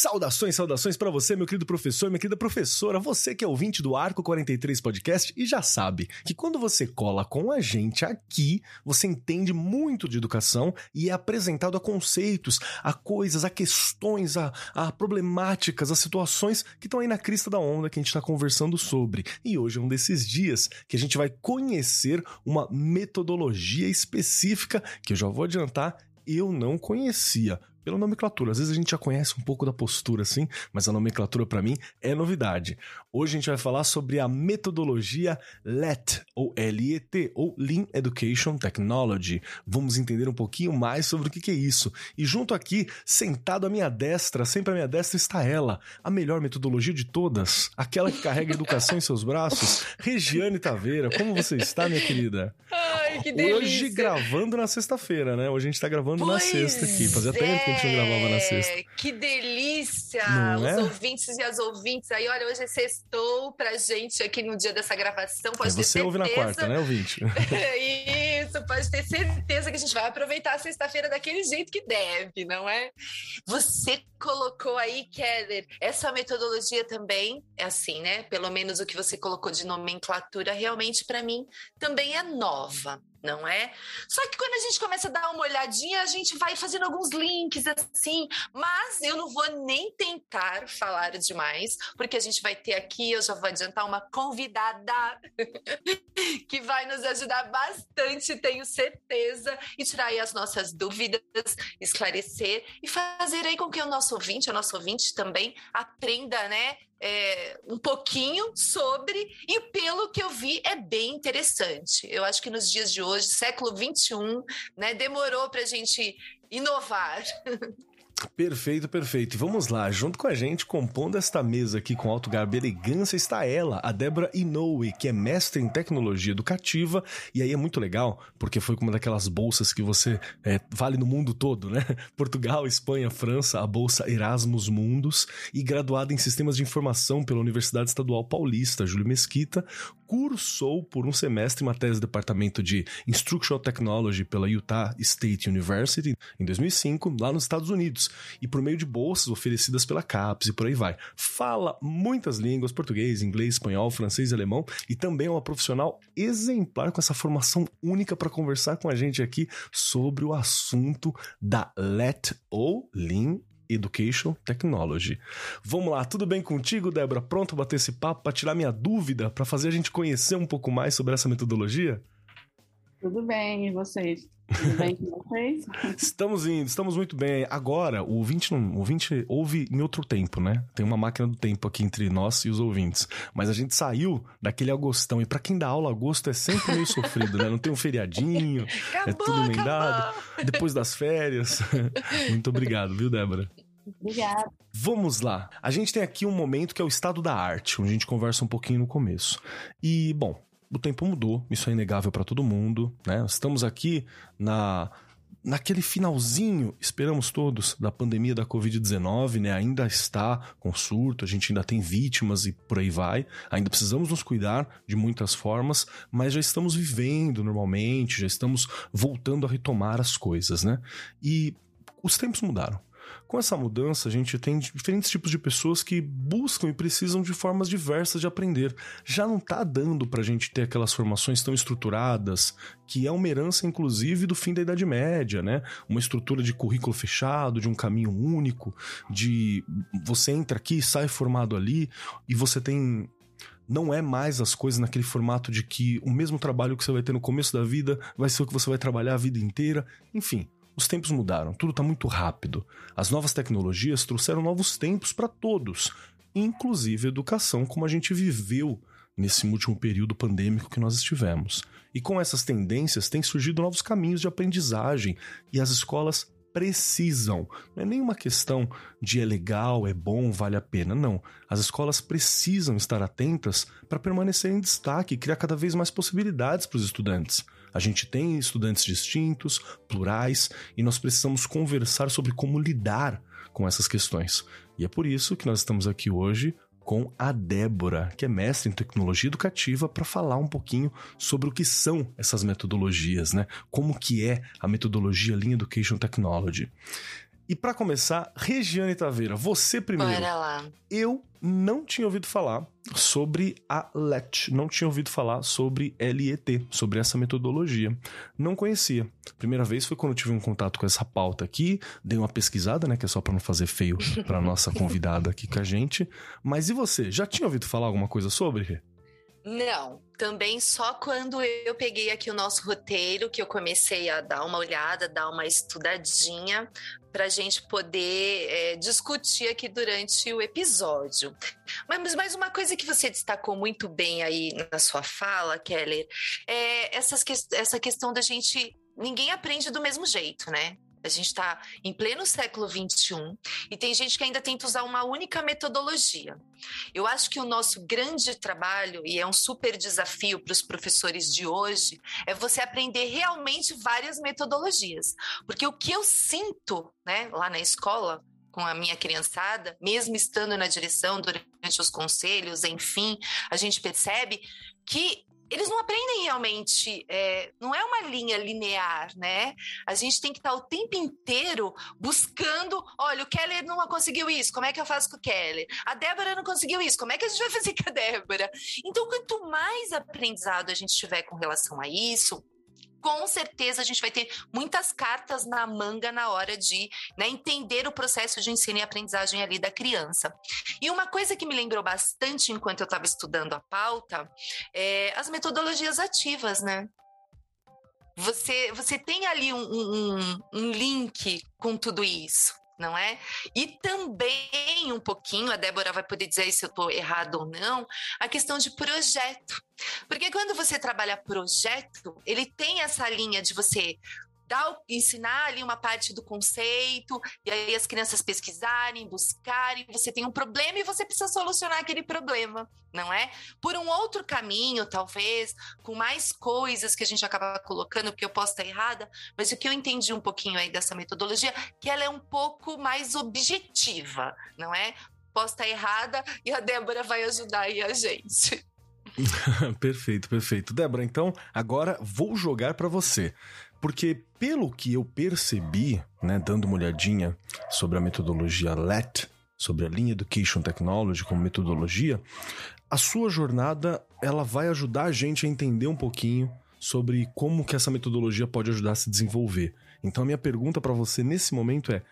Saudações, saudações para você, meu querido professor, minha querida professora, você que é ouvinte do Arco 43 Podcast e já sabe que quando você cola com a gente aqui, você entende muito de educação e é apresentado a conceitos, a coisas, a questões, a, a problemáticas, a situações que estão aí na crista da onda que a gente está conversando sobre. E hoje é um desses dias que a gente vai conhecer uma metodologia específica que eu já vou adiantar, eu não conhecia pela nomenclatura. Às vezes a gente já conhece um pouco da postura, assim, mas a nomenclatura para mim é novidade. Hoje a gente vai falar sobre a metodologia LET, ou L-E-T, ou Lean Education Technology. Vamos entender um pouquinho mais sobre o que, que é isso. E junto aqui, sentado à minha destra, sempre à minha destra está ela, a melhor metodologia de todas, aquela que carrega a educação em seus braços, Regiane Taveira. Como você está, minha querida? Ai, que delícia. Hoje gravando na sexta-feira, né? Hoje a gente tá gravando pois na sexta aqui. Fazia tempo que a gente não gravava na sexta. É, que delícia! Não Os é? ouvintes e as ouvintes. Aí, olha, hoje é sextou pra gente aqui no dia dessa gravação. Pode É, ter você certeza. ouve na quarta, né, ouvinte? Isso, pode ter certeza que a gente vai aproveitar a sexta-feira daquele jeito que deve, não é? Você colocou aí, Keller, essa metodologia também é assim, né? Pelo menos o que você colocou de nomenclatura, realmente para mim também é nova. Não é? Só que quando a gente começa a dar uma olhadinha, a gente vai fazendo alguns links assim, mas eu não vou nem tentar falar demais, porque a gente vai ter aqui, eu já vou adiantar, uma convidada que vai nos ajudar bastante, tenho certeza, e tirar aí as nossas dúvidas, esclarecer e fazer aí com que o nosso ouvinte, a nossa ouvinte também aprenda, né? É, um pouquinho sobre, e pelo que eu vi, é bem interessante. Eu acho que nos dias de hoje, século XXI, né, demorou para a gente inovar. Perfeito, perfeito. E vamos lá, junto com a gente, compondo esta mesa aqui com alto garbo e elegância, está ela, a Débora Inoue, que é mestre em tecnologia educativa. E aí é muito legal, porque foi uma daquelas bolsas que você é, vale no mundo todo, né? Portugal, Espanha, França, a bolsa Erasmus Mundus, e graduada em sistemas de informação pela Universidade Estadual Paulista, Júlio Mesquita, cursou por um semestre uma tese do departamento de Instructional Technology pela Utah State University em 2005, lá nos Estados Unidos, e por meio de bolsas oferecidas pela CAPES e por aí vai. Fala muitas línguas, português, inglês, espanhol, francês e alemão, e também é uma profissional exemplar com essa formação única para conversar com a gente aqui sobre o assunto da LET ou Lean Education Technology. Vamos lá, tudo bem contigo, Débora? Pronto para bater esse papo, para tirar minha dúvida, para fazer a gente conhecer um pouco mais sobre essa metodologia? Tudo bem, e vocês? Tudo bem com vocês? Estamos indo, estamos muito bem. Agora, o ouvinte, não, o ouvinte ouve em outro tempo, né? Tem uma máquina do tempo aqui entre nós e os ouvintes. Mas a gente saiu daquele agostão. E para quem dá aula, agosto é sempre meio sofrido, né? Não tem um feriadinho, é Acabou, tudo emendado. Depois das férias. muito obrigado, viu, Débora? Obrigada. Vamos lá. A gente tem aqui um momento que é o estado da arte, onde a gente conversa um pouquinho no começo. E, bom, o tempo mudou, isso é inegável para todo mundo, né? Estamos aqui na naquele finalzinho, esperamos todos, da pandemia da Covid-19, né? Ainda está com surto, a gente ainda tem vítimas e por aí vai. Ainda precisamos nos cuidar de muitas formas, mas já estamos vivendo normalmente, já estamos voltando a retomar as coisas, né? E os tempos mudaram. Com essa mudança, a gente tem diferentes tipos de pessoas que buscam e precisam de formas diversas de aprender. Já não tá dando pra gente ter aquelas formações tão estruturadas, que é uma herança, inclusive, do fim da Idade Média, né? Uma estrutura de currículo fechado, de um caminho único, de você entra aqui, sai formado ali, e você tem não é mais as coisas naquele formato de que o mesmo trabalho que você vai ter no começo da vida vai ser o que você vai trabalhar a vida inteira. Enfim, os tempos mudaram, tudo está muito rápido. As novas tecnologias trouxeram novos tempos para todos, inclusive a educação, como a gente viveu nesse último período pandêmico que nós estivemos. E com essas tendências têm surgido novos caminhos de aprendizagem e as escolas precisam. Não é nenhuma questão de é legal, é bom, vale a pena. Não. As escolas precisam estar atentas para permanecer em destaque e criar cada vez mais possibilidades para os estudantes. A gente tem estudantes distintos, plurais, e nós precisamos conversar sobre como lidar com essas questões. E é por isso que nós estamos aqui hoje com a Débora, que é mestre em tecnologia educativa, para falar um pouquinho sobre o que são essas metodologias, né? Como que é a metodologia Lean Education Technology. E para começar, Regiane Taveira, você primeiro. Bora lá. Eu não tinha ouvido falar sobre a LET, não tinha ouvido falar sobre LET, sobre essa metodologia. Não conhecia. Primeira vez foi quando eu tive um contato com essa pauta aqui, dei uma pesquisada, né, que é só para não fazer feio para nossa convidada aqui com a gente. Mas e você, já tinha ouvido falar alguma coisa sobre? Não, também só quando eu peguei aqui o nosso roteiro que eu comecei a dar uma olhada, dar uma estudadinha para a gente poder é, discutir aqui durante o episódio. Mas mais uma coisa que você destacou muito bem aí na sua fala, Keller, é essas, essa questão da gente. Ninguém aprende do mesmo jeito, né? A gente está em pleno século XXI e tem gente que ainda tenta usar uma única metodologia. Eu acho que o nosso grande trabalho, e é um super desafio para os professores de hoje, é você aprender realmente várias metodologias. Porque o que eu sinto né, lá na escola, com a minha criançada, mesmo estando na direção durante os conselhos, enfim, a gente percebe que eles não aprendem realmente, é, não é uma linha linear, né? A gente tem que estar o tempo inteiro buscando, olha, o Keller não conseguiu isso, como é que eu faço com o Keller? A Débora não conseguiu isso, como é que a gente vai fazer com a Débora? Então, quanto mais aprendizado a gente tiver com relação a isso, com certeza a gente vai ter muitas cartas na manga na hora de né, entender o processo de ensino e aprendizagem ali da criança. E uma coisa que me lembrou bastante enquanto eu estava estudando a pauta é as metodologias ativas, né? Você, você tem ali um, um, um link com tudo isso não é? E também um pouquinho, a Débora vai poder dizer se eu estou errado ou não, a questão de projeto. Porque quando você trabalha projeto, ele tem essa linha de você dar, ensinar ali uma parte do conceito, e aí as crianças pesquisarem, buscarem, você tem um problema e você precisa solucionar aquele problema, não é? Por um outro caminho, talvez, com mais coisas que a gente acaba colocando, porque eu posso estar errada, mas o que eu entendi um pouquinho aí dessa metodologia, que ela é um pouco mais objetiva, não é? Posso estar errada e a Débora vai ajudar aí a gente. perfeito, perfeito. Débora, então agora vou jogar para você. Porque, pelo que eu percebi, né, dando uma olhadinha sobre a metodologia LET, sobre a Lean Education Technology como metodologia, a sua jornada ela vai ajudar a gente a entender um pouquinho sobre como que essa metodologia pode ajudar a se desenvolver. Então a minha pergunta para você nesse momento é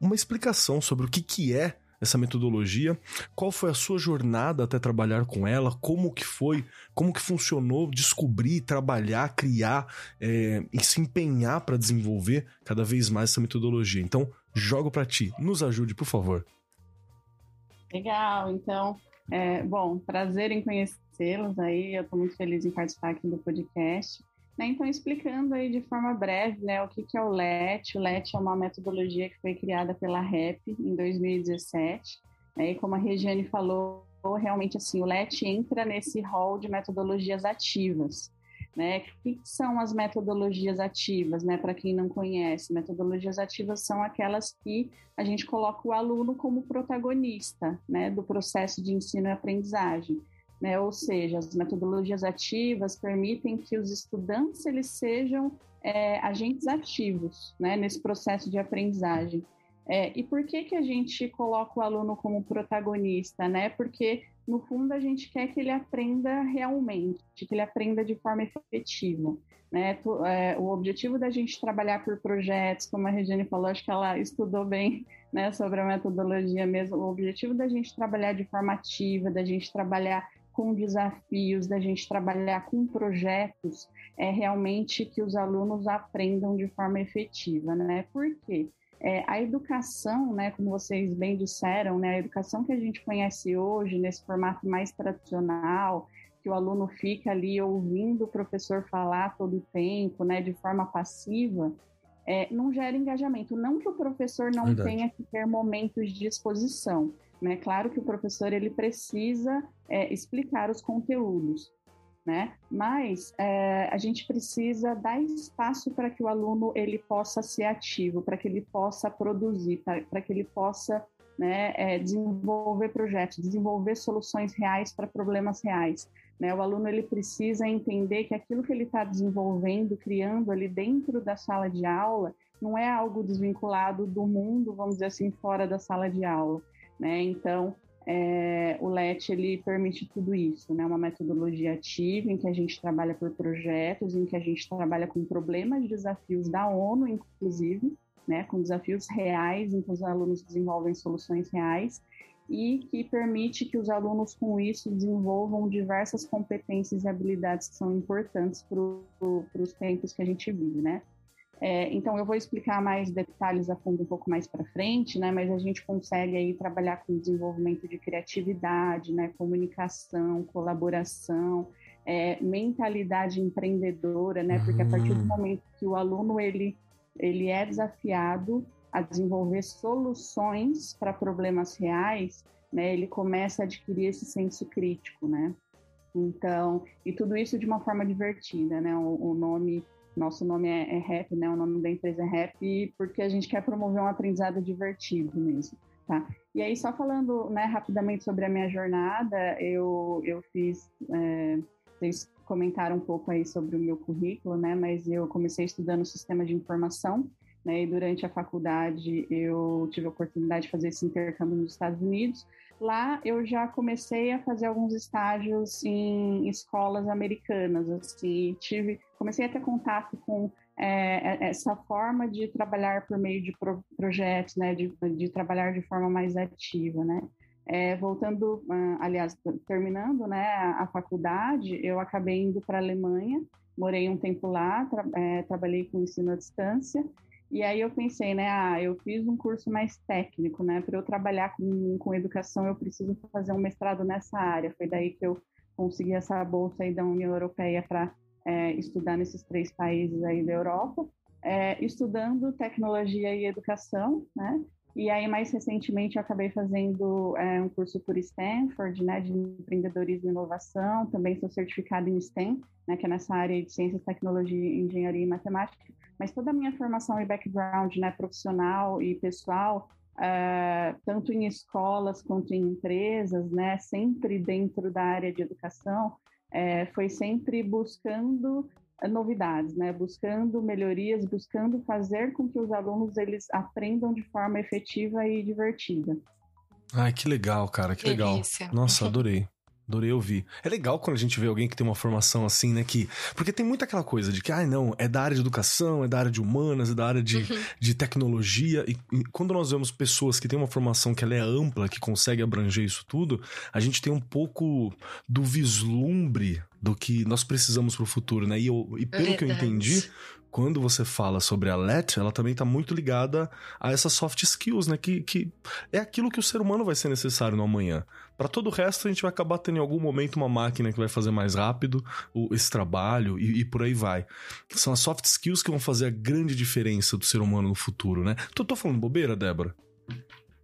uma explicação sobre o que, que é essa metodologia, qual foi a sua jornada até trabalhar com ela, como que foi, como que funcionou descobrir, trabalhar, criar é, e se empenhar para desenvolver cada vez mais essa metodologia. Então, jogo para ti, nos ajude, por favor. Legal, então, é, bom, prazer em conhecê-los aí, eu estou muito feliz em participar aqui do podcast. Né, então, explicando aí de forma breve né, o que, que é o LET. O LET é uma metodologia que foi criada pela REP em 2017. Né, e como a Regiane falou, realmente assim, o LET entra nesse rol de metodologias ativas. Né? O que são as metodologias ativas, né? Para quem não conhece, metodologias ativas são aquelas que a gente coloca o aluno como protagonista, né? Do processo de ensino e aprendizagem né? Ou seja, as metodologias ativas permitem que os estudantes eles sejam é, agentes ativos, né? Nesse processo de aprendizagem. É, e por que que a gente coloca o aluno como protagonista, né? Porque no fundo a gente quer que ele aprenda realmente, que ele aprenda de forma efetiva. Né? É, o objetivo da gente trabalhar por projetos, como a Regiane falou, acho que ela estudou bem né, sobre a metodologia mesmo. O objetivo da gente trabalhar de forma ativa, da gente trabalhar com desafios, da gente trabalhar com projetos, é realmente que os alunos aprendam de forma efetiva, né? Por quê? É, a educação, né, como vocês bem disseram, né, a educação que a gente conhece hoje, nesse formato mais tradicional, que o aluno fica ali ouvindo o professor falar todo o tempo, né, de forma passiva, é, não gera engajamento. Não que o professor não Verdade. tenha que ter momentos de exposição, né? Claro que o professor ele precisa é, explicar os conteúdos, né? Mas é, a gente precisa dar espaço para que o aluno ele possa ser ativo, para que ele possa produzir, para que ele possa né, é, desenvolver projetos, desenvolver soluções reais para problemas reais. Né? O aluno ele precisa entender que aquilo que ele está desenvolvendo, criando ali dentro da sala de aula, não é algo desvinculado do mundo, vamos dizer assim, fora da sala de aula. Né? Então, é, o LET ele permite tudo isso, né? Uma metodologia ativa em que a gente trabalha por projetos, em que a gente trabalha com problemas e desafios da ONU, inclusive, né? Com desafios reais, em que os alunos desenvolvem soluções reais e que permite que os alunos com isso desenvolvam diversas competências e habilidades que são importantes para os tempos que a gente vive, né? É, então, eu vou explicar mais detalhes a fundo um pouco mais para frente, né? Mas a gente consegue aí trabalhar com desenvolvimento de criatividade, né? Comunicação, colaboração, é, mentalidade empreendedora, né? Porque a partir do hum. momento que o aluno ele ele é desafiado a desenvolver soluções para problemas reais, né? Ele começa a adquirir esse senso crítico, né? Então, e tudo isso de uma forma divertida, né? O, o nome nosso nome é, é RAP, né? O nome da empresa é RAP, porque a gente quer promover um aprendizado divertido mesmo, tá? E aí, só falando né, rapidamente sobre a minha jornada, eu, eu fiz. É, vocês comentaram um pouco aí sobre o meu currículo, né? Mas eu comecei estudando sistema de informação, né? E durante a faculdade eu tive a oportunidade de fazer esse intercâmbio nos Estados Unidos. Lá eu já comecei a fazer alguns estágios em escolas americanas, assim, tive, comecei a ter contato com é, é essa forma de trabalhar por meio de pro, projetos, né, de, de trabalhar de forma mais ativa, né. É, voltando, aliás, terminando, né, a, a, faculdade, eu acabei indo para a Alemanha, morei um tempo lá, tra é, trabalhei com ensino à distância e aí eu pensei, né, ah, eu fiz um curso mais técnico, né, para eu trabalhar com, com educação eu preciso fazer um mestrado nessa área. Foi daí que eu consegui essa bolsa aí da União Europeia para é, estudar nesses três países aí da Europa, é, estudando tecnologia e educação, né, e aí, mais recentemente, eu acabei fazendo é, um curso por Stanford, né, de empreendedorismo e inovação. Também sou certificada em STEM, né, que é nessa área de ciências, tecnologia, engenharia e matemática mas toda a minha formação e background né, profissional e pessoal, uh, tanto em escolas quanto em empresas, né, sempre dentro da área de educação, uh, foi sempre buscando novidades, né, buscando melhorias, buscando fazer com que os alunos eles aprendam de forma efetiva e divertida. Ai, que legal, cara, que Delícia. legal. Nossa, adorei. Adorei ouvir. É legal quando a gente vê alguém que tem uma formação assim, né? Que, porque tem muita aquela coisa de que, ah, não, é da área de educação, é da área de humanas, é da área de, uhum. de tecnologia. E, e, quando nós vemos pessoas que têm uma formação que ela é ampla, que consegue abranger isso tudo, a gente tem um pouco do vislumbre do que nós precisamos para o futuro, né? E, eu, e pelo Verdade. que eu entendi, quando você fala sobre a LET, ela também está muito ligada a essas soft skills, né? Que, que é aquilo que o ser humano vai ser necessário no amanhã. Para todo o resto, a gente vai acabar tendo em algum momento uma máquina que vai fazer mais rápido o, esse trabalho e, e, por aí vai. São as soft skills que vão fazer a grande diferença do ser humano no futuro, né? Tô, tô falando bobeira, Débora?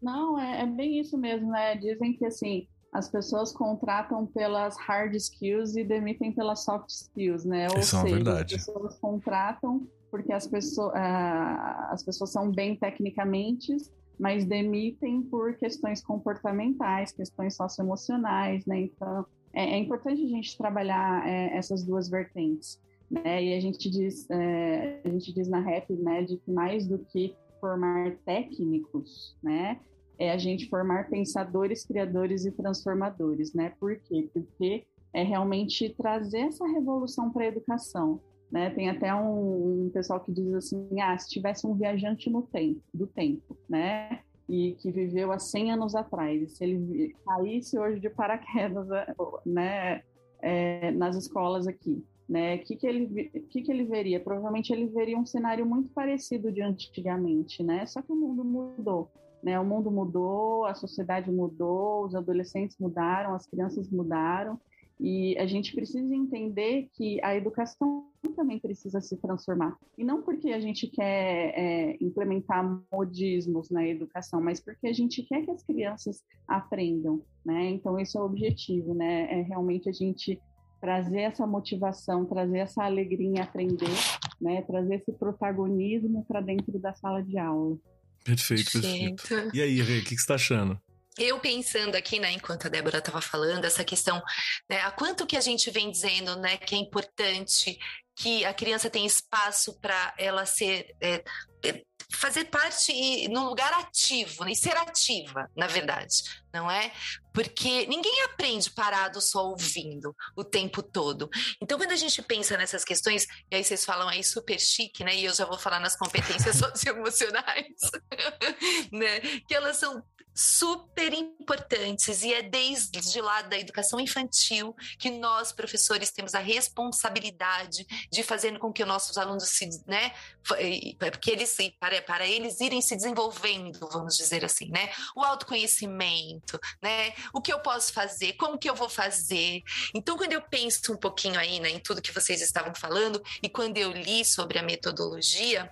Não, é, é bem isso mesmo, né? Dizem que assim, as pessoas contratam pelas hard skills e demitem pelas soft skills, né? Ou Isso seja, é verdade. as pessoas contratam porque as pessoas, uh, as pessoas são bem tecnicamente, mas demitem por questões comportamentais, questões socioemocionais, né? Então, é, é importante a gente trabalhar é, essas duas vertentes, né? E a gente diz, é, a gente diz na rap, né, de que mais do que formar técnicos, né? é a gente formar pensadores, criadores e transformadores, né? Por quê? Porque é realmente trazer essa revolução para a educação. Né? Tem até um, um, pessoal que diz assim, ah, se tivesse um viajante no tempo, do tempo, né? E que viveu há 100 anos atrás, e se ele caísse hoje de paraquedas, né, é, nas escolas aqui, né? O que, que, ele, que, que ele veria? Provavelmente ele veria um cenário muito parecido de antigamente, né? Só que o mundo mudou. Né? O mundo mudou, a sociedade mudou, os adolescentes mudaram, as crianças mudaram, E a gente precisa entender que a educação também precisa se transformar. E não porque a gente quer é, implementar modismos na educação, mas porque a gente quer que as crianças aprendam, né? Então, esse é o objetivo, né? É realmente a gente trazer essa motivação, trazer essa alegria em aprender, né? Trazer esse protagonismo para dentro da sala de aula. Perfeito, perfeito. E aí, Rê, o que, que você está achando? Eu pensando aqui, né, enquanto a Débora estava falando, essa questão, né, a quanto que a gente vem dizendo, né, que é importante que a criança tenha espaço para ela ser é, é fazer parte no lugar ativo e ser ativa, na verdade, não é? Porque ninguém aprende parado só ouvindo o tempo todo. Então, quando a gente pensa nessas questões, e aí vocês falam aí super chique, né? E eu já vou falar nas competências socioemocionais, né? Que elas são super importantes e é desde lá da educação infantil que nós professores temos a responsabilidade de fazer com que os nossos alunos se, né, que eles para, para eles irem se desenvolvendo, vamos dizer assim, né, o autoconhecimento, né, o que eu posso fazer, como que eu vou fazer. Então, quando eu penso um pouquinho aí, né, em tudo que vocês estavam falando e quando eu li sobre a metodologia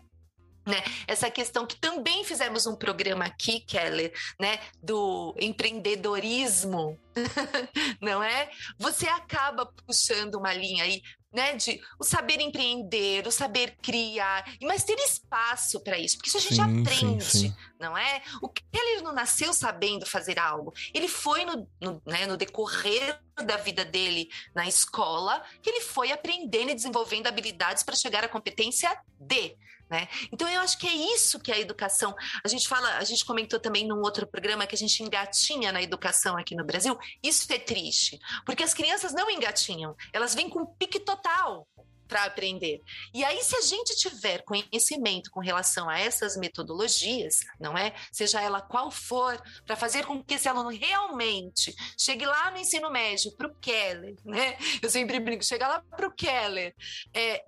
né? Essa questão que também fizemos um programa aqui, Keller, né? Do empreendedorismo, não é? Você acaba puxando uma linha aí, né? De o saber empreender, o saber criar, mas ter espaço para isso, porque isso a gente sim, aprende, sim, sim. não é? O Keller não nasceu sabendo fazer algo, ele foi no, no, né, no decorrer da vida dele na escola que ele foi aprendendo e desenvolvendo habilidades para chegar à competência D. Né? Então eu acho que é isso que a educação. A gente fala, a gente comentou também num outro programa que a gente engatinha na educação aqui no Brasil. Isso é triste, porque as crianças não engatinham, elas vêm com pique total para aprender. E aí, se a gente tiver conhecimento com relação a essas metodologias, não é? Seja ela qual for, para fazer com que esse aluno realmente chegue lá no ensino médio, para o Keller, né? Eu sempre brinco, chegar lá para o Keller, é,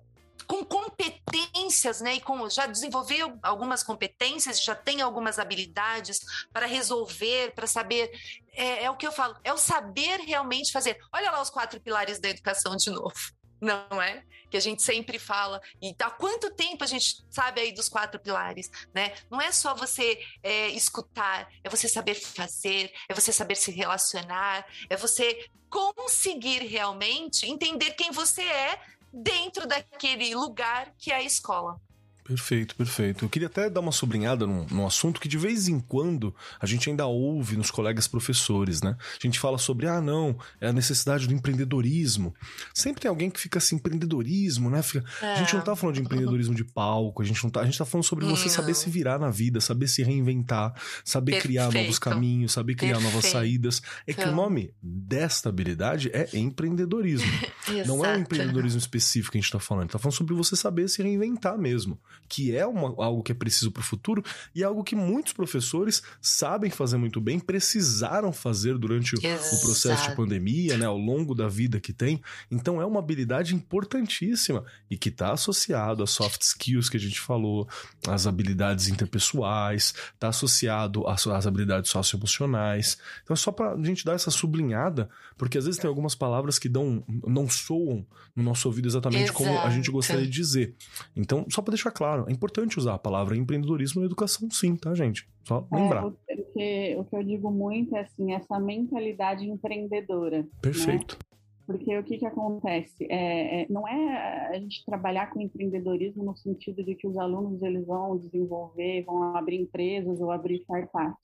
com competências, né? E com, já desenvolveu algumas competências, já tem algumas habilidades para resolver, para saber. É, é, o que eu falo, é o saber realmente fazer. Olha lá os quatro pilares da educação de novo, não é? Que a gente sempre fala. E há quanto tempo a gente sabe aí dos quatro pilares, né? Não é só você é, escutar, é você saber fazer, é você saber se relacionar, é você conseguir realmente entender quem você é dentro daquele lugar que é a escola. Perfeito, perfeito. Eu queria até dar uma sobrinhada num, num, assunto que de vez em quando a gente ainda ouve nos colegas professores, né? A gente fala sobre, ah, não, é a necessidade do empreendedorismo. Sempre tem alguém que fica assim, empreendedorismo, né? Fica... É. A gente não tá falando de empreendedorismo de palco, a gente não tá. A gente tá falando sobre você não. saber se virar na vida, saber se reinventar, saber Perfeito. criar novos caminhos, saber criar Perfeito. novas saídas. É que o então. nome desta habilidade é empreendedorismo. não é um empreendedorismo específico que a gente tá falando. A gente tá falando sobre você saber se reinventar mesmo que é uma, algo que é preciso para o futuro e algo que muitos professores sabem fazer muito bem, precisaram fazer durante o, o, processo de pandemia, né, ao longo da vida que tem. Então é uma habilidade importantíssima e que está associado às soft skills que a gente falou, às habilidades interpessoais, está associado às, às habilidades socioemocionais. Então é só para a gente dar essa sublinhada, porque às vezes tem algumas palavras que dão, não soam no nosso ouvido exatamente Exato. como a gente gostaria de dizer. Então, só para deixar claro claro, é importante usar a palavra empreendedorismo na educação, sim, tá, gente? Só é, lembrar. É, o, que, o que eu digo muito é assim, essa mentalidade empreendedora. Né? Perfeito. Né? Porque o que, que acontece? É, é, não é a gente trabalhar com empreendedorismo no sentido de que os alunos eles vão desenvolver, vão abrir empresas ou abrir startups,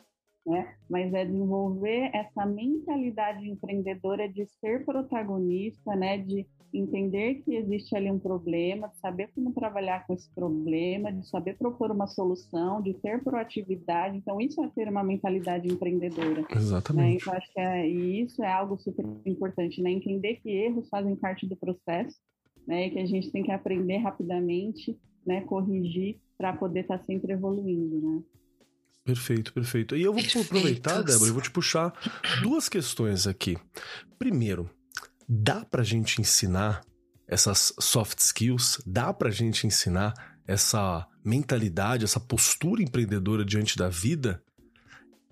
né? Mas é desenvolver essa mentalidade empreendedora de ser protagonista, né? De entender que existe ali um problema, de saber como trabalhar com esse problema, de saber propor uma solução, de ter proatividade. Então, isso é ter uma mentalidade empreendedora. Exatamente. Né? Então, acho que é, e isso é algo super importante, né? Entender que erros fazem parte do processo, né? E que a gente tem que aprender rapidamente, né? Corrigir para poder estar tá sempre evoluindo, né? Perfeito, perfeito. E eu vou aproveitar, Débora, eu vou te puxar duas questões aqui. Primeiro, dá pra gente ensinar essas soft skills, dá pra gente ensinar essa mentalidade, essa postura empreendedora diante da vida?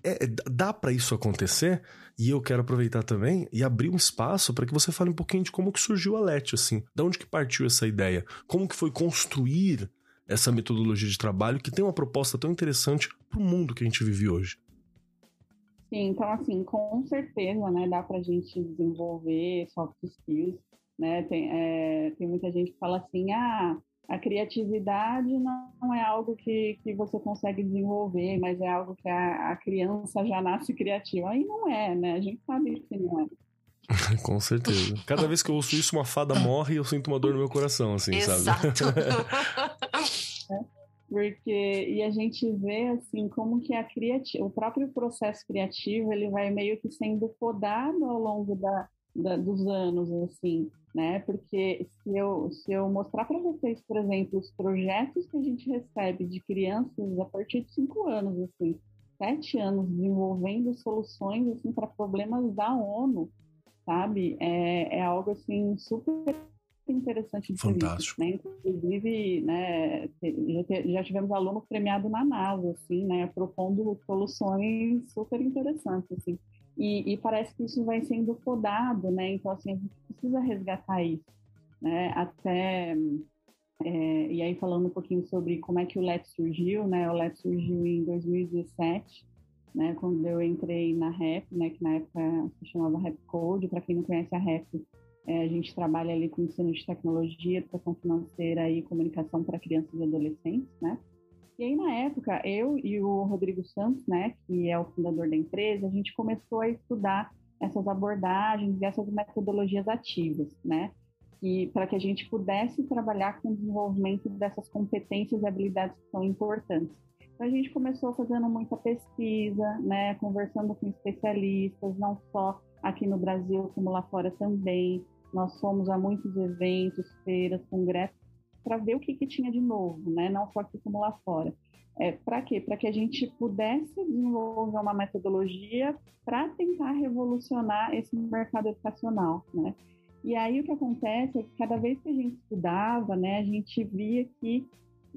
é, dá para isso acontecer e eu quero aproveitar também e abrir um espaço para que você fale um pouquinho de como que surgiu a LET, assim. Da onde que partiu essa ideia? Como que foi construir essa metodologia de trabalho que tem uma proposta tão interessante para o mundo que a gente vive hoje? Sim, então assim, com certeza, né, dá para a gente desenvolver soft skills, né, tem, é, tem muita gente que fala assim, ah, a criatividade não é algo que, que você consegue desenvolver, mas é algo que a, a criança já nasce criativa. Aí não é, né? A gente sabe que não é. Com certeza. Cada vez que eu ouço isso, uma fada morre e eu sinto uma dor no meu coração, assim, Exato. sabe? porque, e a gente vê, assim, como que a criativa, o próprio processo criativo, ele vai meio que sendo podado ao longo da, da, dos anos, assim, né? Porque se eu, se eu mostrar para vocês, por exemplo, os projetos que a gente recebe de crianças a partir de cinco anos, assim, sete anos desenvolvendo soluções assim para problemas da ONU, sabe? É, é algo assim super interessante de Fantástico. Né? Inclusive, né, já tivemos aluno premiado na NASA, assim, né, propondo soluções super interessantes, assim. E, e, parece que isso vai sendo podado, né? Então, assim, a gente precisa resgatar isso, né? Até... É, e aí, falando um pouquinho sobre como é que o LET surgiu, né? O LET surgiu em 2017, né? Quando eu entrei na REP, né? Que na época se chamava REP Code. Para quem não conhece a REP, é, a gente trabalha ali com ensino de tecnologia, educação financeira e comunicação para crianças e adolescentes, né? E aí, na época, eu e o Rodrigo Santos, né, que é o fundador da empresa, a gente começou a estudar essas abordagens e essas metodologias ativas, né, e para que a gente pudesse trabalhar com o desenvolvimento dessas competências e habilidades que são importantes. Então, a gente começou fazendo muita pesquisa, né, conversando com especialistas, não só aqui no Brasil, como lá fora também. Nós fomos a muitos eventos, feiras, congressos, para ver o que, que tinha de novo, né? não só aqui como lá fora. É, para quê? Para que a gente pudesse desenvolver uma metodologia para tentar revolucionar esse mercado educacional, né? E aí o que acontece é que cada vez que a gente estudava, né, a gente via que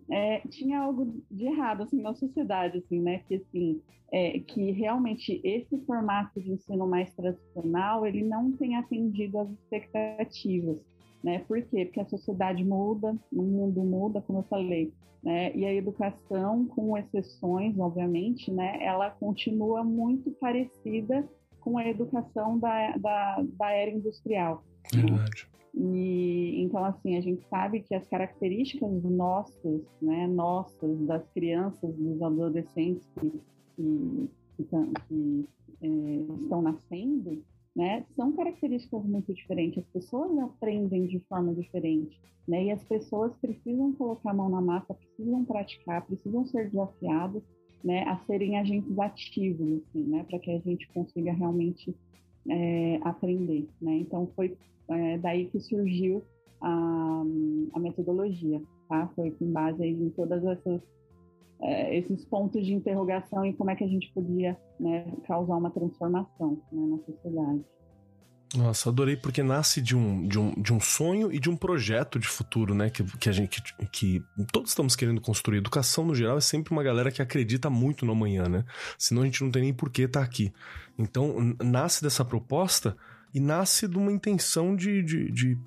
é, tinha algo de errado assim na sociedade, assim, né? Que assim, é, que realmente esse formato de ensino mais tradicional ele não tem atendido às expectativas né? Por quê? Porque a sociedade muda, o mundo muda, como eu falei, né? E a educação, com exceções, obviamente, né? Ela continua muito parecida com a educação da, da, da era industrial. Verdade. Né? E então assim a gente sabe que as características nossas, né, nossas das crianças, dos adolescentes que, que, que, que é, estão nascendo, né, são características muito diferentes. As pessoas aprendem de forma diferente, né, e as pessoas precisam colocar a mão na massa, precisam praticar, precisam ser desafiadas, né, a serem agentes ativos, assim, né, para que a gente consiga realmente é, aprender, né. Então foi é, daí que surgiu a, a metodologia, tá? Foi com base em todas essas é, esses pontos de interrogação e como é que a gente podia né, causar uma transformação né, na sociedade. Nossa, adorei porque nasce de um, de, um, de um sonho e de um projeto de futuro, né? Que, que a gente que, que todos estamos querendo construir. Educação, no geral, é sempre uma galera que acredita muito no amanhã, né? Senão a gente não tem nem por que estar tá aqui. Então, nasce dessa proposta e nasce de uma intenção de, de, de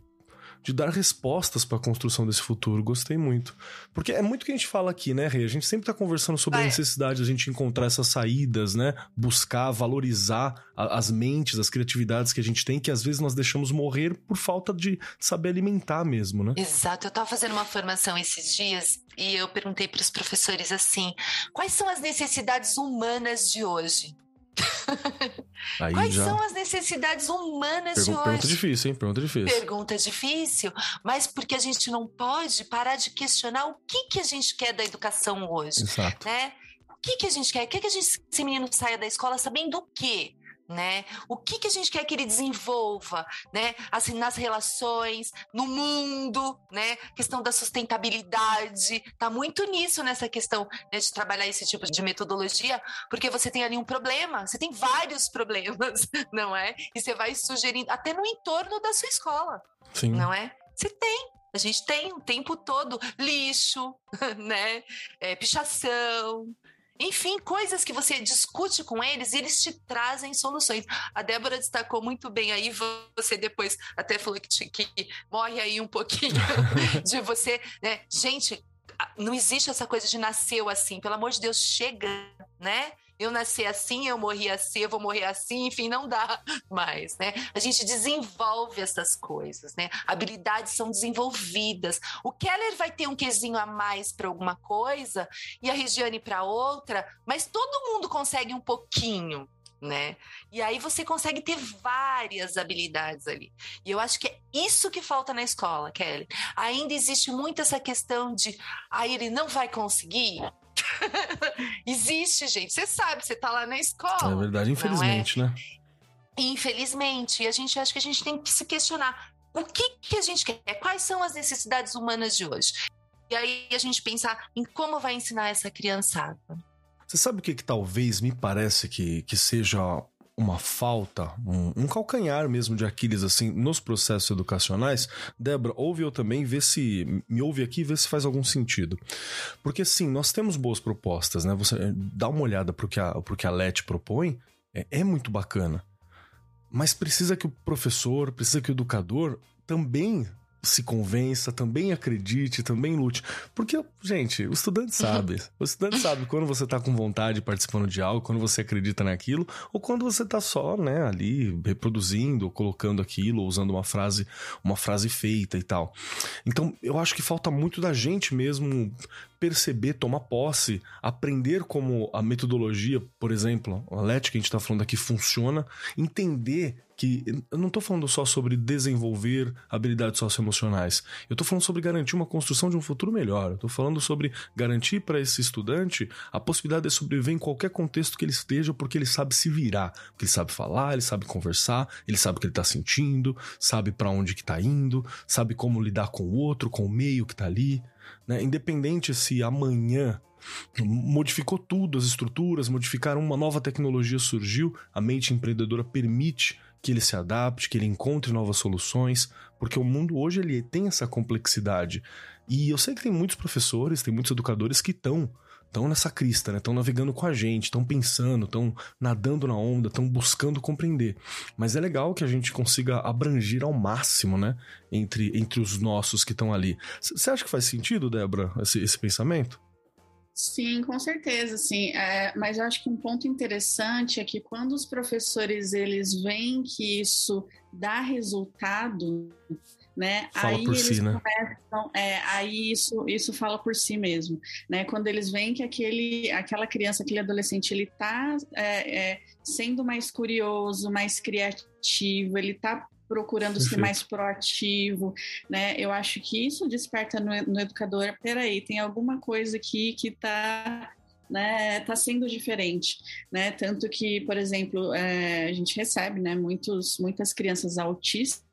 de dar respostas para a construção desse futuro. Gostei muito. Porque é muito que a gente fala aqui, né, Rei? A gente sempre está conversando sobre a necessidade de a gente encontrar essas saídas, né? Buscar, valorizar a, as mentes, as criatividades que a gente tem, que às vezes nós deixamos morrer por falta de saber alimentar mesmo, né? Exato. Eu estava fazendo uma formação esses dias e eu perguntei para os professores assim: quais são as necessidades humanas de hoje? Aí Quais já... são as necessidades humanas Pergun de hoje? Pergunta difícil, hein? Pergunta difícil. Pergunta difícil, mas porque a gente não pode parar de questionar o que, que a gente quer da educação hoje. Exato. Né? O que, que a gente quer? O que, que a gente, esse menino saia da escola sabendo o quê? Né? O que, que a gente quer que ele desenvolva, né? Assim, nas relações, no mundo, né? Questão da sustentabilidade, tá muito nisso nessa questão né, de trabalhar esse tipo de metodologia, porque você tem ali um problema, você tem vários problemas, não é? E você vai sugerindo, até no entorno da sua escola, Sim. não é? Você tem, a gente tem o tempo todo lixo, né? É, pichação, Enfim, coisas que você discute com eles e eles te trazem soluções. A Débora destacou muito bem aí, você depois até falou que, te, que morre aí um pouquinho de você, né? Gente, não existe essa coisa de nasceu assim, pelo amor de Deus, chega, né? Eu nasci assim, eu morri assim, eu vou morrer assim, enfim, não dá mais, né? A gente desenvolve essas coisas, né? Habilidades são desenvolvidas. O Keller vai ter um quesinho a mais para alguma coisa e a Regiane para outra, mas todo mundo consegue um pouquinho, né? E aí você consegue ter várias habilidades ali. E eu acho que é isso que falta na escola, Kelly. Ainda existe muito essa questão de, aí ah, ele não vai conseguir. Existe, gente. Você sabe, você tá lá na escola. É verdade, infelizmente, é? né? Infelizmente. E a gente acha que a gente tem que se questionar o que, que a gente quer, quais são as necessidades humanas de hoje. E aí a gente pensar em como vai ensinar essa criançada. Você sabe o que, que talvez me parece que, que seja uma falta, um, um, calcanhar mesmo de Aquiles, assim, nos processos educacionais, Débora, ouve eu também, vê se. Me ouve aqui vê se faz algum sentido. Porque, sim, nós temos boas propostas, né? Você dá uma olhada pro que a, que a LET propõe, é, é muito bacana. Mas precisa que o professor, precisa que o educador também se convença, também acredite, também lute. Porque, gente, o estudante sabe. O estudante sabe quando você tá com vontade participando de algo, quando você acredita naquilo, ou quando você tá só, né, ali reproduzindo, ou colocando aquilo, ou usando uma frase, uma frase feita e tal. Então, eu acho que falta muito da gente mesmo perceber, tomar posse, aprender como a metodologia, por exemplo, a LET que a gente está falando aqui funciona, entender que eu não estou falando só sobre desenvolver habilidades socioemocionais. Eu estou falando sobre garantir uma construção de um futuro melhor. Eu estou falando sobre garantir para esse estudante a possibilidade de sobreviver em qualquer contexto que ele esteja, porque ele sabe se virar, porque ele sabe falar, ele sabe conversar, ele sabe o que ele está sentindo, sabe para onde que está indo, sabe como lidar com o outro, com o meio que está ali. Né? Independente se amanhã modificou tudo, as estruturas, modificaram uma nova tecnologia surgiu, a mente empreendedora permite que ele se adapte, que ele encontre novas soluções, porque o mundo hoje ele tem essa complexidade. E eu sei que tem muitos professores, tem muitos educadores que estão estão nessa crista, né? Estão navegando com a gente, estão pensando, estão nadando na onda, estão buscando compreender. Mas é legal que a gente consiga abranger ao máximo, né? Entre, entre os nossos que estão ali. Você acha que faz sentido, Débora, esse, esse pensamento? Sim, com certeza, sim. É, mas eu acho que um ponto interessante é que quando os professores eles veem que isso dá resultado, né? Fala aí por si, né? começam, é, aí isso, isso fala por si mesmo, né? Quando eles veem que aquele, aquela criança, aquele adolescente, ele está é, é, sendo mais curioso, mais criativo, ele está procurando Perfeito. ser mais proativo, né? Eu acho que isso desperta no, no educador, peraí, tem alguma coisa aqui que está né, tá sendo diferente, né? Tanto que, por exemplo, é, a gente recebe, né, muitos, muitas crianças autistas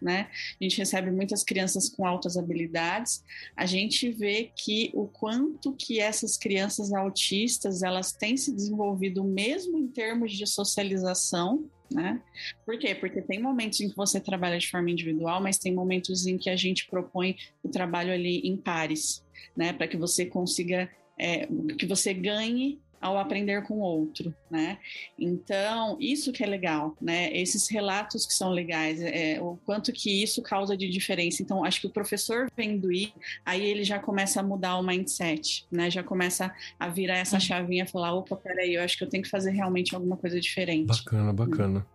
né? A gente recebe muitas crianças com altas habilidades. A gente vê que o quanto que essas crianças autistas elas têm se desenvolvido mesmo em termos de socialização, né? Por quê? Porque tem momentos em que você trabalha de forma individual, mas tem momentos em que a gente propõe o trabalho ali em pares, né? Para que você consiga, é, que você ganhe ao aprender com o outro, né? Então, isso que é legal, né? Esses relatos que são legais, é, o quanto que isso causa de diferença. Então, acho que o professor vendo isso, aí ele já começa a mudar o mindset, né? Já começa a virar essa chavinha e falar, opa, peraí, eu acho que eu tenho que fazer realmente alguma coisa diferente. Bacana, bacana.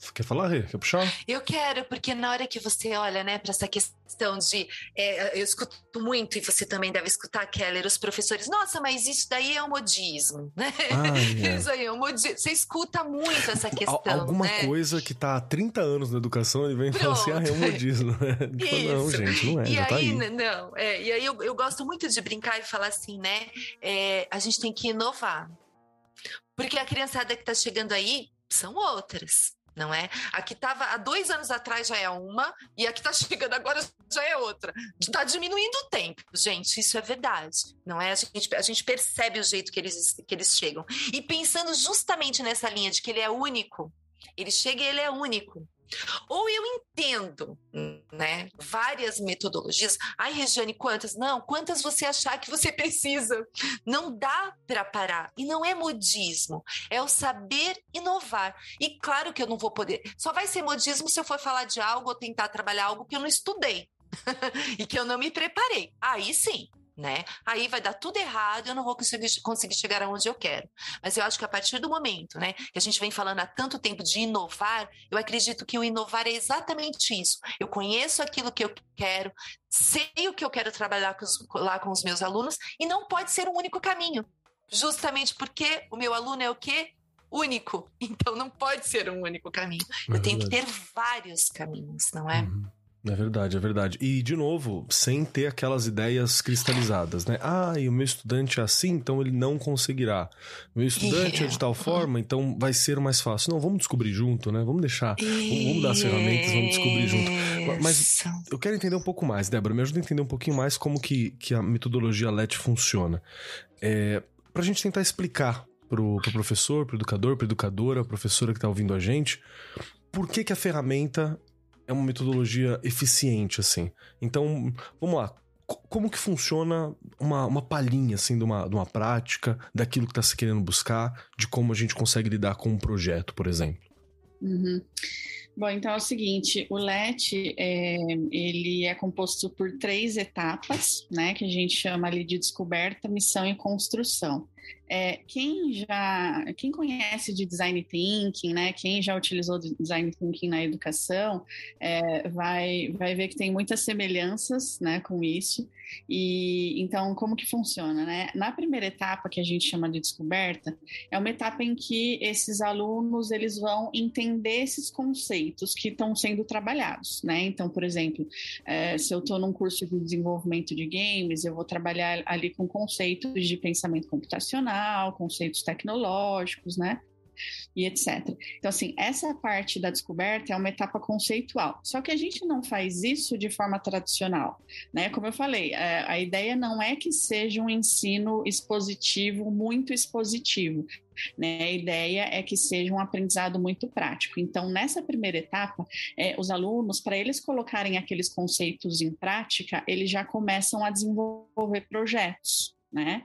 Você quer falar, Rê? Quer puxar? Eu quero, porque na hora que você olha, né, para essa questão de. É, eu escuto muito, e você também deve escutar, Keller, os professores, nossa, mas isso daí é um modismo, né? Ah, é. Isso aí é um modismo. Você escuta muito essa questão. Alguma né? coisa que está há 30 anos na educação e vem falar assim, ah, é um modismo. Isso. Não, gente, não é. E já tá aí, aí. não, é, e aí eu, eu gosto muito de brincar e falar assim, né? É, a gente tem que inovar. Porque a criançada que está chegando aí são outras não é? A que estava há dois anos atrás já é uma, e a que está chegando agora já é outra. Está diminuindo o tempo, gente, isso é verdade, não é? A gente, a gente percebe o jeito que eles, que eles chegam. E pensando justamente nessa linha de que ele é único, ele chega e ele é único. Ou eu entendo, né, várias metodologias. Ai, Regiane, quantas? Não, quantas você achar que você precisa. Não dá para parar. E não é modismo, é o saber inovar. E claro que eu não vou poder. Só vai ser modismo se eu for falar de algo ou tentar trabalhar algo que eu não estudei. e que eu não me preparei. Aí sim, né? Aí vai dar tudo errado, eu não vou conseguir, conseguir chegar aonde eu quero. Mas eu acho que a partir do momento, né, que a gente vem falando há tanto tempo de inovar, eu acredito que o inovar é exatamente isso. Eu conheço aquilo que eu quero, sei o que eu quero trabalhar com os, lá com os meus alunos e não pode ser um único caminho. Justamente porque o meu aluno é o quê? Único. Então não pode ser um único caminho. É eu tenho que ter vários caminhos, não é? Uhum. É verdade, é verdade. E, de novo, sem ter aquelas ideias cristalizadas, né? Ah, e o meu estudante é assim, então ele não conseguirá. Meu estudante é de tal forma, então vai ser mais fácil. Não, vamos descobrir junto, né? Vamos deixar. Vamos dar as ferramentas, vamos descobrir junto. Mas eu quero entender um pouco mais, Débora. Me ajuda a entender um pouquinho mais como que, que a metodologia LET funciona. É, pra gente tentar explicar pro, pro professor, pro educador, pra educadora, professora que tá ouvindo a gente, por que, que a ferramenta é uma metodologia eficiente, assim. Então, vamos lá. Como que funciona uma, uma palhinha, assim, de uma, de uma prática, daquilo que está se querendo buscar, de como a gente consegue lidar com um projeto, por exemplo? Uhum. Bom, então é o seguinte, o LET, é, ele é composto por três etapas, né, que a gente chama ali de descoberta, missão e construção. É, quem já, quem conhece de design thinking, né, quem já utilizou design thinking na educação, é, vai, vai ver que tem muitas semelhanças, né, com isso. E então, como que funciona, né? Na primeira etapa, que a gente chama de descoberta, é uma etapa em que esses alunos eles vão entender esses conceitos que estão sendo trabalhados, né? Então, por exemplo, é, se eu estou num curso de desenvolvimento de games, eu vou trabalhar ali com conceitos de pensamento computacional conceitos tecnológicos, né? e etc. Então, assim, essa parte da descoberta é uma etapa conceitual. Só que a gente não faz isso de forma tradicional, né? Como eu falei, é, a ideia não é que seja um ensino expositivo, muito expositivo. Né? A ideia é que seja um aprendizado muito prático. Então, nessa primeira etapa, é, os alunos, para eles colocarem aqueles conceitos em prática, eles já começam a desenvolver projetos né?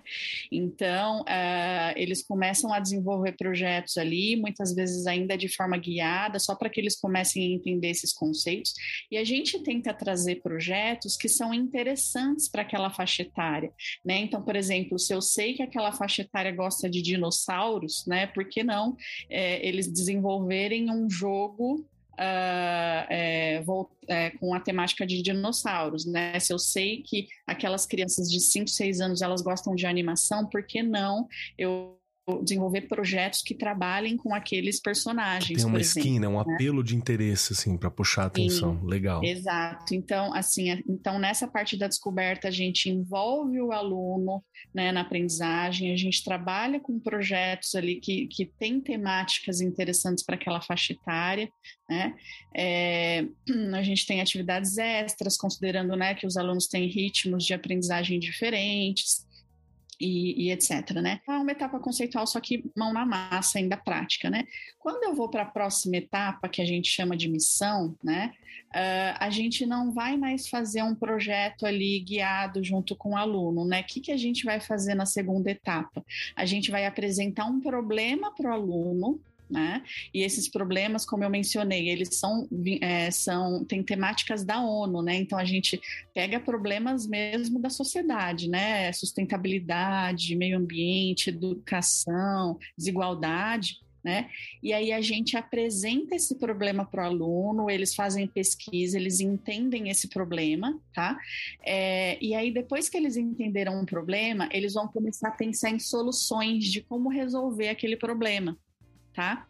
Então, uh, eles começam a desenvolver projetos ali, muitas vezes ainda de forma guiada, só para que eles comecem a entender esses conceitos. E a gente tenta trazer projetos que são interessantes para aquela faixa etária, né? Então, por exemplo, se eu sei que aquela faixa etária gosta de dinossauros, né? Por que não é, eles desenvolverem um jogo uh, é, vou, é, com a temática de dinossauros, né? Se eu sei que aquelas crianças de 5, 6 anos elas gostam de animação, por que não eu desenvolver projetos que trabalhem com aqueles personagens. Tem uma esquina, um né? apelo de interesse, assim, para puxar a atenção. Sim, Legal. Exato. Então, assim, então nessa parte da descoberta, a gente envolve o aluno né, na aprendizagem, a gente trabalha com projetos ali que, que têm temáticas interessantes para aquela faixa etária, né? É, a gente tem atividades extras, considerando né, que os alunos têm ritmos de aprendizagem diferentes e, e, etc, né? É uma etapa conceitual, só que mão na massa, ainda prática, né? Quando eu vou para a próxima etapa, que a gente chama de missão, né? Uh, a gente não vai mais fazer um projeto ali guiado junto com o aluno, né? O que, que a gente vai fazer na segunda etapa? A gente vai apresentar um problema para o aluno, né? E esses problemas, como eu mencionei, eles são, é, são temáticas da ONU, né? Então a gente pega problemas mesmo da sociedade, né? Sustentabilidade, meio ambiente, educação, desigualdade. Né? E aí a gente apresenta esse problema para o aluno, eles fazem pesquisa, eles entendem esse problema, tá? É, e aí depois que eles entenderam um problema, eles vão começar a pensar em soluções de como resolver aquele problema tá?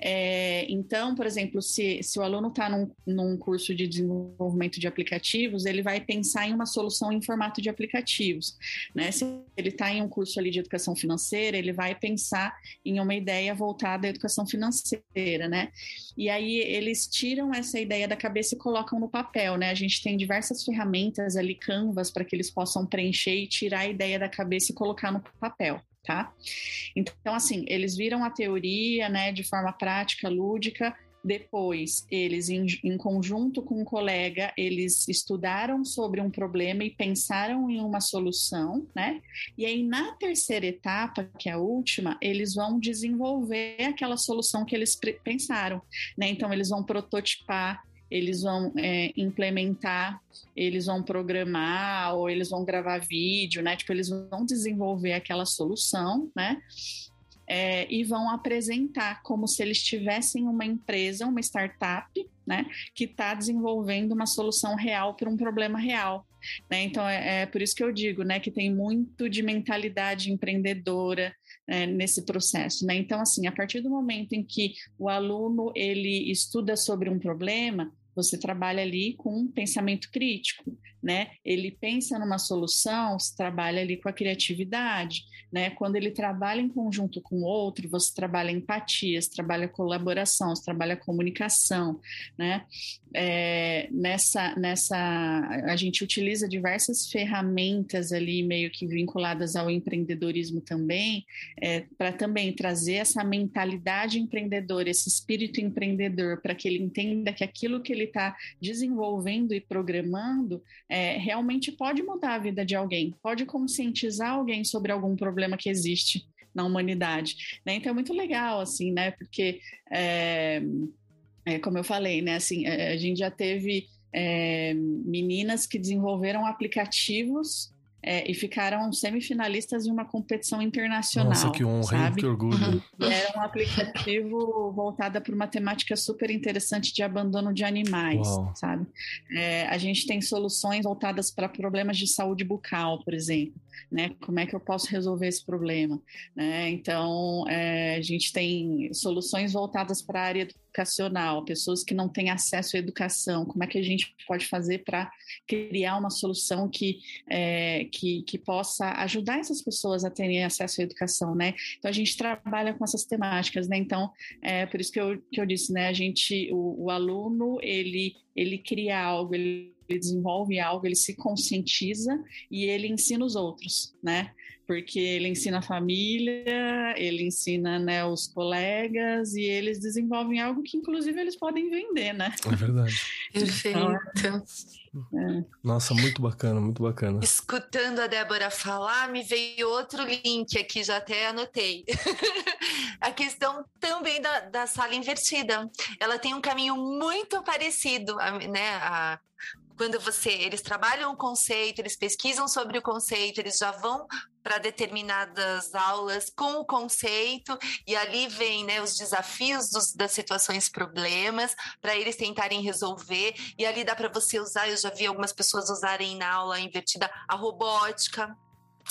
É, então, por exemplo, se, se o aluno está num, num curso de desenvolvimento de aplicativos, ele vai pensar em uma solução em formato de aplicativos, né? Se ele está em um curso ali de educação financeira, ele vai pensar em uma ideia voltada à educação financeira, né? E aí eles tiram essa ideia da cabeça e colocam no papel, né? A gente tem diversas ferramentas ali, canvas, para que eles possam preencher e tirar a ideia da cabeça e colocar no papel tá? Então, assim, eles viram a teoria, né, de forma prática, lúdica, Depois, eles, em, em, conjunto com um colega, eles estudaram sobre um problema e pensaram em uma solução, né? E aí, na terceira etapa, que é a última, eles vão desenvolver aquela solução que eles pensaram, né? Então, eles vão prototipar eles vão é, implementar, eles vão programar ou eles vão gravar vídeo, né? Tipo, eles vão desenvolver aquela solução, né? É, e vão apresentar como se eles tivessem uma empresa, uma startup, né, que está desenvolvendo uma solução real para um problema real. Né? Então é, é, por isso que eu digo, né, que tem muito de mentalidade empreendedora é, nesse processo. Né? Então assim, a partir do momento em que o aluno ele estuda sobre um problema, você trabalha ali com um pensamento crítico, né? Ele pensa numa solução, você trabalha ali com a criatividade, né? Quando ele trabalha em conjunto com o outro, você trabalha empatia, você trabalha colaboração, você trabalha comunicação, né? É, nessa, nessa, a gente utiliza diversas ferramentas ali meio que vinculadas ao empreendedorismo também, é, para também trazer essa mentalidade empreendedora, esse espírito empreendedor, para que ele entenda que aquilo que ele está desenvolvendo e programando é, realmente pode mudar a vida de alguém, pode conscientizar alguém sobre algum problema que existe na humanidade, né? Então é muito legal, assim, né? Porque, é, é, como eu falei, né? Assim, é, a gente já teve é, meninas que desenvolveram aplicativos é, e ficaram semifinalistas em uma competição internacional. Nossa, que honra, sabe? que orgulho. Era um aplicativo voltado para uma temática super interessante de abandono de animais, Uau. sabe? É, a gente tem soluções voltadas para problemas de saúde bucal, por exemplo. Né? Como é que eu posso resolver esse problema? Né? Então, é, a gente tem soluções voltadas para a área educacional, pessoas que não têm acesso à educação, como é que a gente pode fazer para criar uma solução que, é, que, que possa ajudar essas pessoas a terem acesso à educação, né? Então a gente trabalha com essas temáticas, né? Então, é por isso que eu, que eu disse, né? A gente, o, o aluno, ele, ele cria algo, ele desenvolve algo, ele se conscientiza e ele ensina os outros, né? Porque ele ensina a família, ele ensina né, os colegas e eles desenvolvem algo que inclusive eles podem vender, né? É verdade. Perfeito. É. Nossa, muito bacana, muito bacana. Escutando a Débora falar, me veio outro link aqui, já até anotei. a questão também da, da sala invertida. Ela tem um caminho muito parecido, né? A, quando você eles trabalham o conceito, eles pesquisam sobre o conceito, eles já vão para determinadas aulas com o conceito e ali vem né, os desafios dos, das situações problemas para eles tentarem resolver e ali dá para você usar eu já vi algumas pessoas usarem na aula invertida a robótica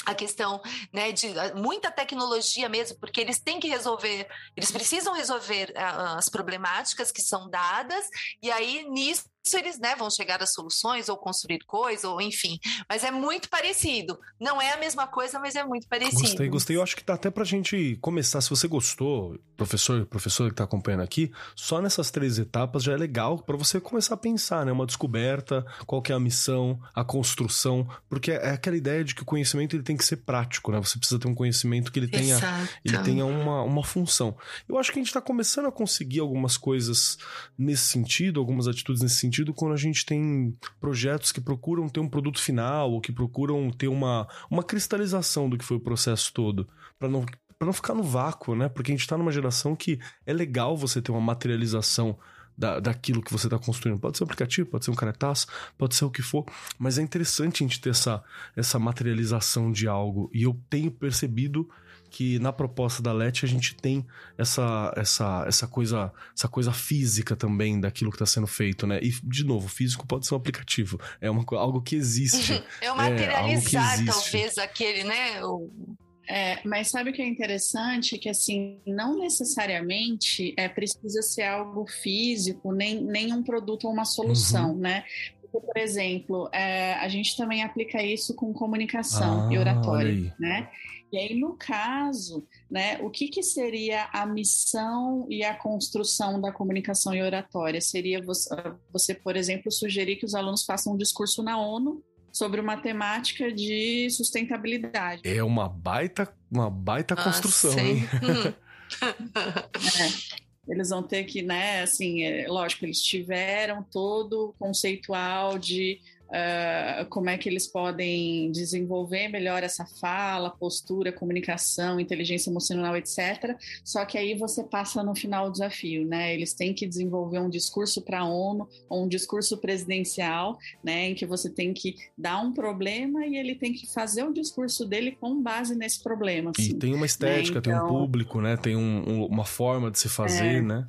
a questão né, de muita tecnologia mesmo, porque eles têm que resolver, eles precisam resolver uh, as problemáticas que são dadas, e aí nisso eles né, vão chegar a soluções ou construir coisas, ou enfim. Mas é muito parecido. Não é a mesma coisa, mas é muito parecido. Gostei, gostei. Eu acho que dá até pra gente começar. Se você gostou, professor, professor que tá acompanhando aqui, só nessas três etapas já é legal para você começar a pensar, né? Uma descoberta, qual que é a missão, a construção, porque é aquela ideia de que o conhecimento ele tem que ser prático, né? Você precisa ter um conhecimento que ele tenha, ele tenha uma, uma função. Eu acho que a gente tá começando a conseguir algumas coisas nesse sentido, algumas atitudes nesse sentido sentido quando a gente tem projetos que procuram ter um produto final ou que procuram ter uma, uma cristalização do que foi o processo todo, para não para não ficar no vácuo, né? Porque a gente está numa geração que é legal você ter uma materialização da, daquilo que você está construindo. Pode ser um aplicativo, pode ser um cartaz, pode ser o que for, mas é interessante a gente ter essa, essa materialização de algo. E eu tenho percebido que na proposta da LET a gente tem essa, essa, essa, coisa, essa coisa física também daquilo que está sendo feito, né? E, de novo, físico pode ser um aplicativo. É uma, algo que existe. é o materializar, é, talvez, aquele, né? O... É, mas sabe o que é interessante? Que assim, não necessariamente é precisa ser algo físico, nem, nem um produto ou uma solução, uhum. né? por exemplo, é, a gente também aplica isso com comunicação ah, e oratória, né? E aí, no caso, né, o que, que seria a missão e a construção da comunicação e oratória? Seria você, você, por exemplo, sugerir que os alunos façam um discurso na ONU sobre uma temática de sustentabilidade. É uma baita, uma baita ah, construção, hein? é. eles vão ter que, né, assim, é, lógico, eles tiveram todo o conceitual de uh, como é que eles podem desenvolver melhor essa fala, postura, comunicação, inteligência emocional, etc. Só que aí você passa no final o desafio, né? Eles têm que desenvolver um discurso para a ONU, ou um discurso presidencial, né, em que você tem que dar um problema e ele tem que fazer o discurso dele com base nesse problema. Assim, e tem uma estética, né? então, tem um então público, né? Tem um, um, uma forma de se fazer, é, né?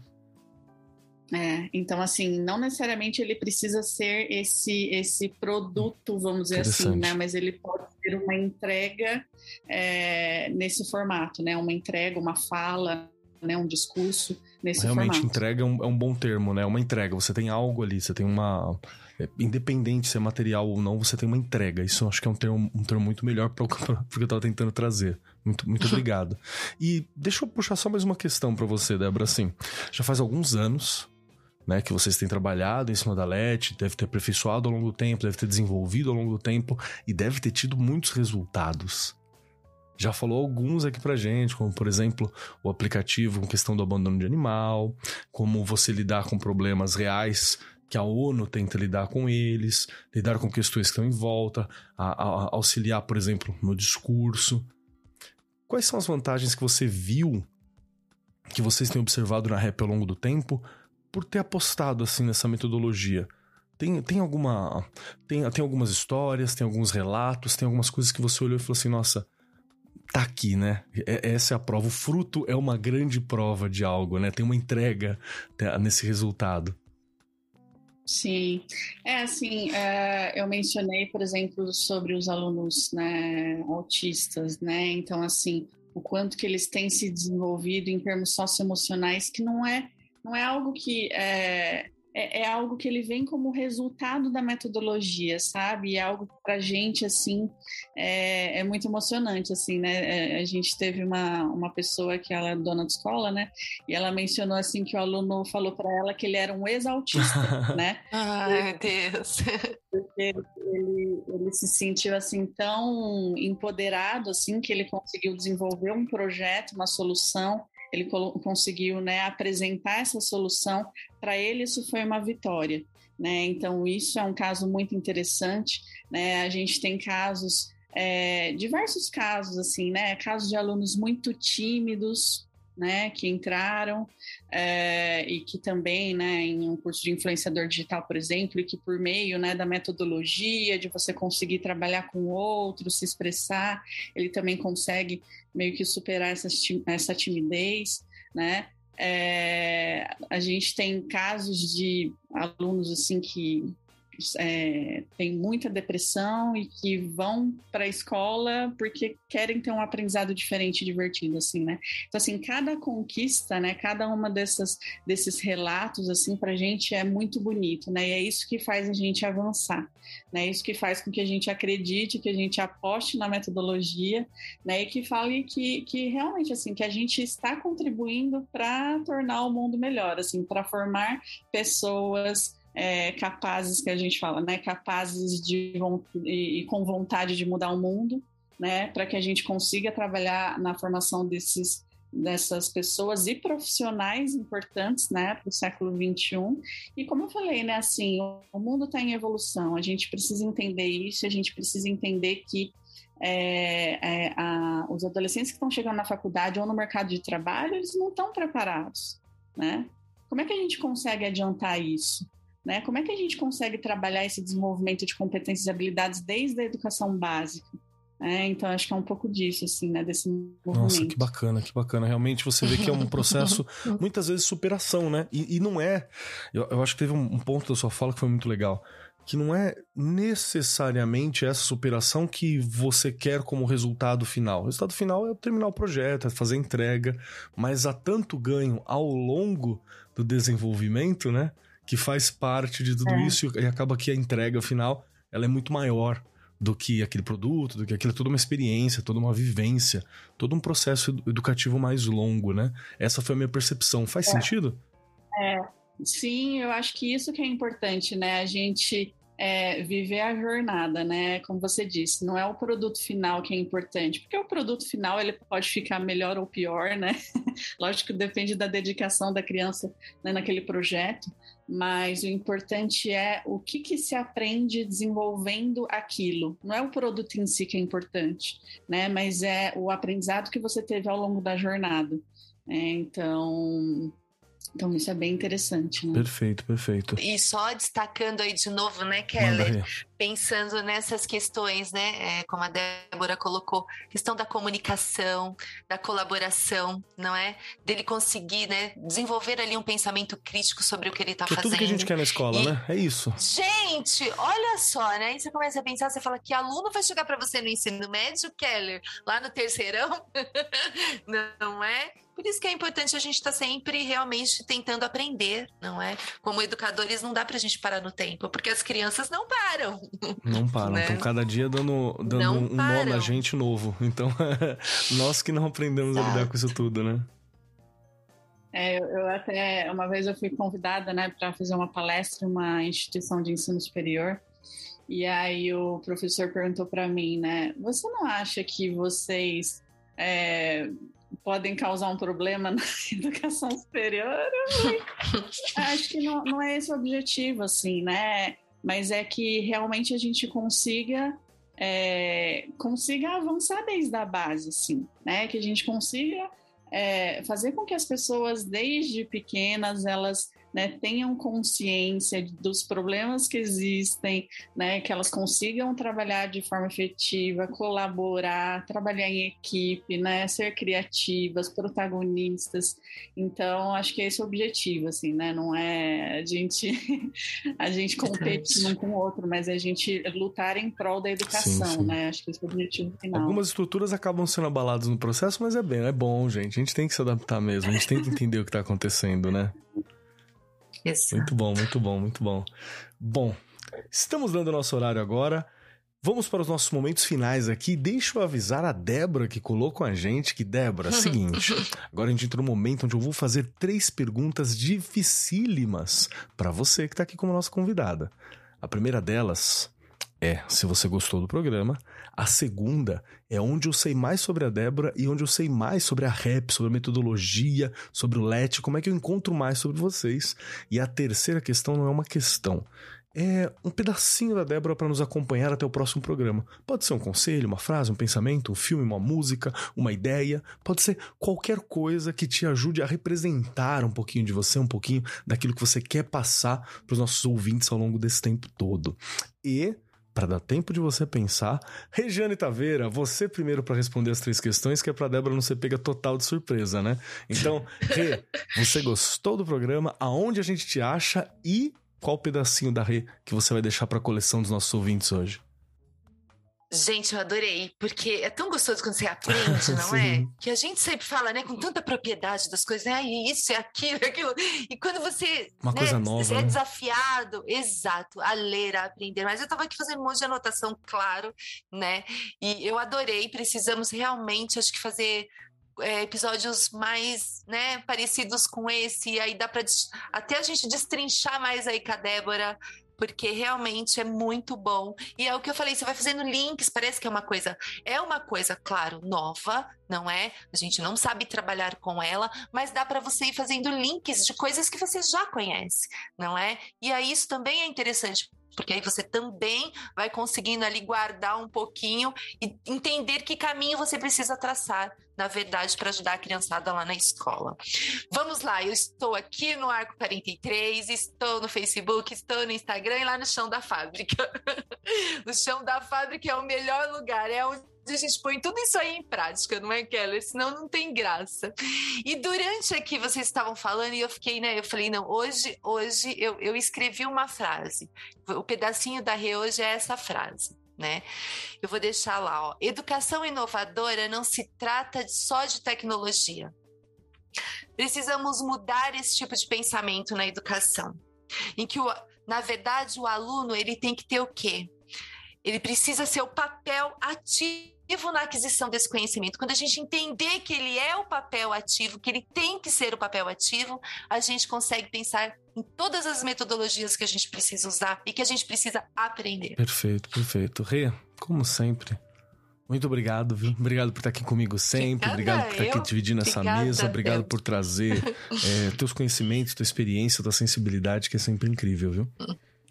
É, então, assim, não necessariamente ele precisa ser esse esse produto, vamos dizer assim, né? Mas ele pode ser uma entrega é, nesse formato, né? Uma entrega, uma fala, né? Um discurso nesse Realmente, formato. entrega é um, é um bom termo, né? Uma entrega. Você tem algo ali, você tem uma é, independente se é material ou não, você tem uma entrega. Isso eu acho que é um termo, um termo muito melhor para o que eu estava tentando trazer. Muito, muito obrigado. E deixa eu puxar só mais uma questão para você, Débora. Assim, já faz alguns anos né, que vocês têm trabalhado em cima da LET, deve ter aperfeiçoado ao longo do tempo, deve ter desenvolvido ao longo do tempo e deve ter tido muitos resultados. Já falou alguns aqui pra gente, como por exemplo o aplicativo com questão do abandono de animal, como você lidar com problemas reais que a ONU tenta lidar com eles, lidar com questões que estão em volta, a, a, auxiliar, por exemplo, no discurso. Quais são as vantagens que você viu, que vocês têm observado na REP ao longo do tempo, por ter apostado assim nessa metodologia? Tem, tem alguma. Tem, tem algumas histórias, tem alguns relatos, tem algumas coisas que você olhou e falou assim: nossa, tá aqui, né? É, essa é a prova. O fruto é uma grande prova de algo, né? Tem uma entrega né, nesse resultado. Sim, é assim, é, eu mencionei, por exemplo, sobre os alunos né, autistas, né? Então, assim, o quanto que eles têm se desenvolvido em termos socioemocionais, que não é não é algo que é, é, é, algo que ele vem como resultado da metodologia, sabe? É algo para a gente assim é, é, muito emocionante, assim, né? É, a gente teve uma, uma pessoa que ela é dona de escola, né? E ela mencionou assim que o aluno falou para ela que ele era um ex-autista, né? Ai, meu Deus! Porque ele, ele se sentiu assim tão empoderado assim que ele conseguiu desenvolver um projeto, uma solução ele conseguiu né, apresentar essa solução, para ele isso foi uma vitória. Né? Então, isso é um caso muito interessante. Né? A gente tem casos, é, diversos casos, assim, né? Casos de alunos muito tímidos, né, que entraram é, e que também, né, em um curso de influenciador digital, por exemplo, e que por meio, né, da metodologia de você conseguir trabalhar com outro, se expressar, ele também consegue meio que superar essa, essa timidez, né? É, a gente tem casos de alunos assim que é, têm muita depressão e que vão para a escola porque querem ter um aprendizado diferente e divertido, assim, né? Então, assim, cada conquista, né? Cada uma dessas, desses relatos, assim, para a gente é muito bonito, né? E é isso que faz a gente avançar, né? É isso que faz com que a gente acredite, que a gente aposte na metodologia, né? E que fale que, que realmente, assim, que a gente está contribuindo para tornar o mundo melhor, assim, para formar pessoas é, capazes que a gente fala, né? Capazes de e, com vontade de mudar o mundo, né? Para que a gente consiga trabalhar na formação desses dessas pessoas e profissionais importantes, né, para o século 21. E como eu falei, né, assim, o mundo está em evolução. A gente precisa entender isso. A gente precisa entender que é, é, a, os adolescentes que estão chegando na faculdade ou no mercado de trabalho, eles não estão preparados, né? Como é que a gente consegue adiantar isso? Né? Como é que a gente consegue trabalhar esse desenvolvimento de competências e habilidades desde a educação básica? É, então acho que é um pouco disso, assim, né? Desse movimento. Nossa, que bacana, que bacana. Realmente você vê que é um processo, muitas vezes, superação, né? E, e não é. Eu, eu, acho que teve um, um ponto da sua fala que foi muito legal. Que não é necessariamente essa superação que você quer como resultado final. O resultado final é terminar o projeto, é fazer entrega, mas há tanto ganho ao longo do desenvolvimento, né? Que faz parte de tudo é. isso e acaba que a entrega final ela é muito maior do que aquele produto, do que aquilo é toda uma experiência, toda uma vivência, todo um processo educativo mais longo, né? Essa foi a minha percepção. Faz é. sentido? É, sim, eu acho que isso que é importante, né? A gente é, viver a jornada, né? Como você disse, não é o produto final que é importante, porque o produto final ele pode ficar melhor ou pior, né? Lógico que depende da dedicação da criança né, naquele projeto, mas o importante é o que, que se aprende desenvolvendo aquilo. Não é o produto em si que é importante, né? Mas é o aprendizado que você teve ao longo da jornada. É, então, então isso é bem interessante, né? Perfeito, perfeito. E só destacando aí de novo, né, Keller? Pensando nessas questões, né? É, como a Débora colocou, questão da comunicação, da colaboração, não é? Dele conseguir, né, desenvolver ali um pensamento crítico sobre o que ele está fazendo. É tudo que a gente quer na escola, E- né? É isso. Gente, olha só, né? Aí você começa a pensar, você fala que aluno vai chegar para você no ensino médio, Keller, lá no terceirão, não é? Por isso que é importante a gente estar sempre realmente tentando aprender, não é? Como educadores, não dá pra gente parar no tempo, porque as crianças não param. Não param. Né? Estão cada dia dando, dando Não um nó na param. gente novo. Então, nós que não aprendemos a lidar Exato. com isso tudo, né? É, eu, até uma vez eu fui convidada, né, para fazer uma palestra em uma instituição de ensino superior. E aí o professor perguntou para mim, né, você não acha que vocês é, podem causar um problema na educação superior? Acho que não, não é esse o objetivo, assim, né? Mas é que realmente a gente consiga é, consiga avançar desde a base, assim, né? Que a gente consiga é, fazer com que as pessoas, desde pequenas, elas né, tenham consciência dos problemas que existem, né, que elas consigam trabalhar de forma efetiva, colaborar, trabalhar em equipe, né, ser criativas, protagonistas. Então, acho que esse é o objetivo, assim, né? Não é a gente a gente competir um com o outro, mas a gente lutar em prol da educação, Sim, sim. né? Acho que esse é o objetivo final. Algumas estruturas acabam sendo abaladas no processo, mas é bem, é bom, gente. A gente tem que se adaptar mesmo. A gente tem que entender o que tá acontecendo, né? Isso. Muito bom, muito bom, muito bom. Bom, estamos dando nosso horário agora. Vamos para os nossos momentos finais aqui. Deixa eu avisar a Débora que colou com a gente que, Débora, é o seguinte. Agora a gente entra no momento onde eu vou fazer três perguntas dificílimas para você que está aqui como nossa convidada. A primeira delas é se você gostou do programa. A segunda é onde eu sei mais sobre a Débora e onde eu sei mais sobre a rap, sobre a metodologia, sobre o LET, como é que eu encontro mais sobre vocês. E a terceira questão não é uma questão. É um pedacinho da Débora para nos acompanhar até o próximo programa. Pode ser um conselho, uma frase, um pensamento, um filme, uma música, uma ideia. Pode ser qualquer coisa que te ajude a representar um pouquinho de você, um pouquinho daquilo que você quer passar para os nossos ouvintes ao longo desse tempo todo. E para dar tempo de você pensar. Regiane Taveira, você primeiro para responder as três questões, que é para Débora não ser pega total de surpresa, né? Então, Rê, você gostou do programa? Aonde a gente te acha e qual pedacinho da Rê que você vai deixar para a coleção dos nossos ouvintes hoje? Gente, eu adorei, porque é tão gostoso quando você aprende, não é? Que a gente sempre fala, né, com tanta propriedade das coisas, né? Ai, isso, é aquilo, é aquilo. E quando você Uma né, coisa nova, é né? desafiado, exato, a ler, a aprender. Mas eu estava aqui fazendo um monte de anotação, claro, né? E eu adorei, precisamos realmente, acho que fazer é, episódios mais né, parecidos com esse, e aí dá para até a gente destrinchar mais aí com a Débora, porque realmente é muito bom. E é o que eu falei, você vai fazendo links, parece que é uma coisa, é uma coisa, claro, nova, não é? A gente não sabe trabalhar com ela, mas dá para você ir fazendo links de coisas que você já conhece, não é? E aí isso também é interessante. Porque aí você também vai conseguindo ali guardar um pouquinho e entender que caminho você precisa traçar, na verdade, para ajudar a criançada lá na escola. Vamos lá, eu estou aqui no Arco 43, estou no Facebook, estou no Instagram e lá no chão da fábrica. o chão da fábrica é o melhor lugar, é onde a gente põe tudo isso aí em prática, não é, Keller? Senão não tem graça. E durante aqui vocês estavam falando e eu fiquei, né? Eu falei, não, hoje, hoje eu, eu escrevi uma frase. O pedacinho da Rê hoje é essa frase. Né? Eu vou deixar lá, ó. Educação inovadora não se trata só de tecnologia. Precisamos mudar esse tipo de pensamento na educação, em que, o, na verdade, o aluno ele tem que ter o quê? Ele precisa ser o papel ativo na aquisição desse conhecimento, quando a gente entender que ele é o papel ativo, que ele tem que ser o papel ativo, a gente consegue pensar em todas as metodologias que a gente precisa usar e que a gente precisa aprender. Perfeito, perfeito. Rê, como sempre, muito obrigado, viu? Obrigado por estar aqui comigo sempre. Obrigada obrigado por estar aqui dividindo essa mesa. Obrigado por trazer é, teus conhecimentos, tua experiência, tua sensibilidade, que é sempre incrível, viu?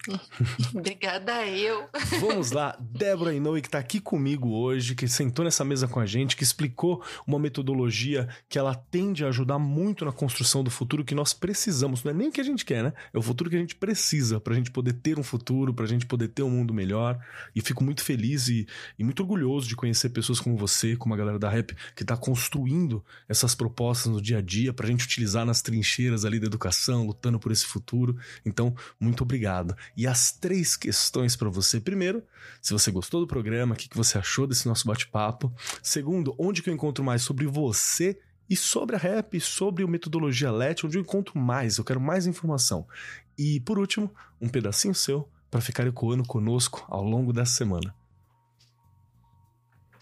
Obrigada eu. Vamos lá, Débora Inoue, que está aqui comigo hoje, que sentou nessa mesa com a gente, que explicou uma metodologia que ela tende a ajudar muito na construção do futuro que nós precisamos. Não é nem o que a gente quer, né? É o futuro que a gente precisa para a gente poder ter um futuro, para a gente poder ter um mundo melhor. E fico muito feliz e, e muito orgulhoso de conhecer pessoas como você, como a galera da Rap, que está construindo essas propostas no dia a dia para a gente utilizar nas trincheiras ali da educação, lutando por esse futuro. Então, muito obrigado e as três questões para você. Primeiro, se você gostou do programa, o que, que você achou desse nosso bate-papo. Segundo, onde que eu encontro mais sobre você e sobre a rap, sobre o metodologia LET, onde eu encontro mais, eu quero mais informação. E por último, um pedacinho seu para ficar ecoando conosco ao longo dessa semana.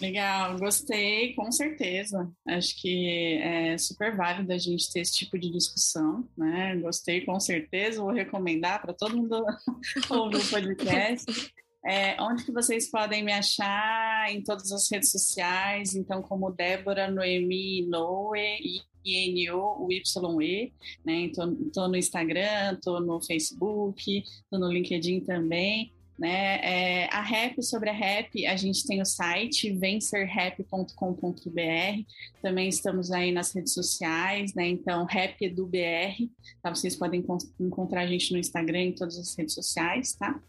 Legal, gostei, com certeza. Acho que é super válido a gente ter esse tipo de discussão, né? Gostei, com certeza, vou recomendar para todo mundo ouvir o podcast. É, onde que vocês podem me achar em todas as redes sociais? Então, como Débora Noemi Noe, I-N-O-Y-E, né? Tô no Instagram, tô no Facebook, tô no LinkedIn também. Né? É, a rap sobre a rap, a gente tem o site vencerrap.com.br, também estamos aí nas redes sociais, né? Então, rap do BR, tá? Vocês podem encontrar a gente no Instagram em todas as redes sociais, tá?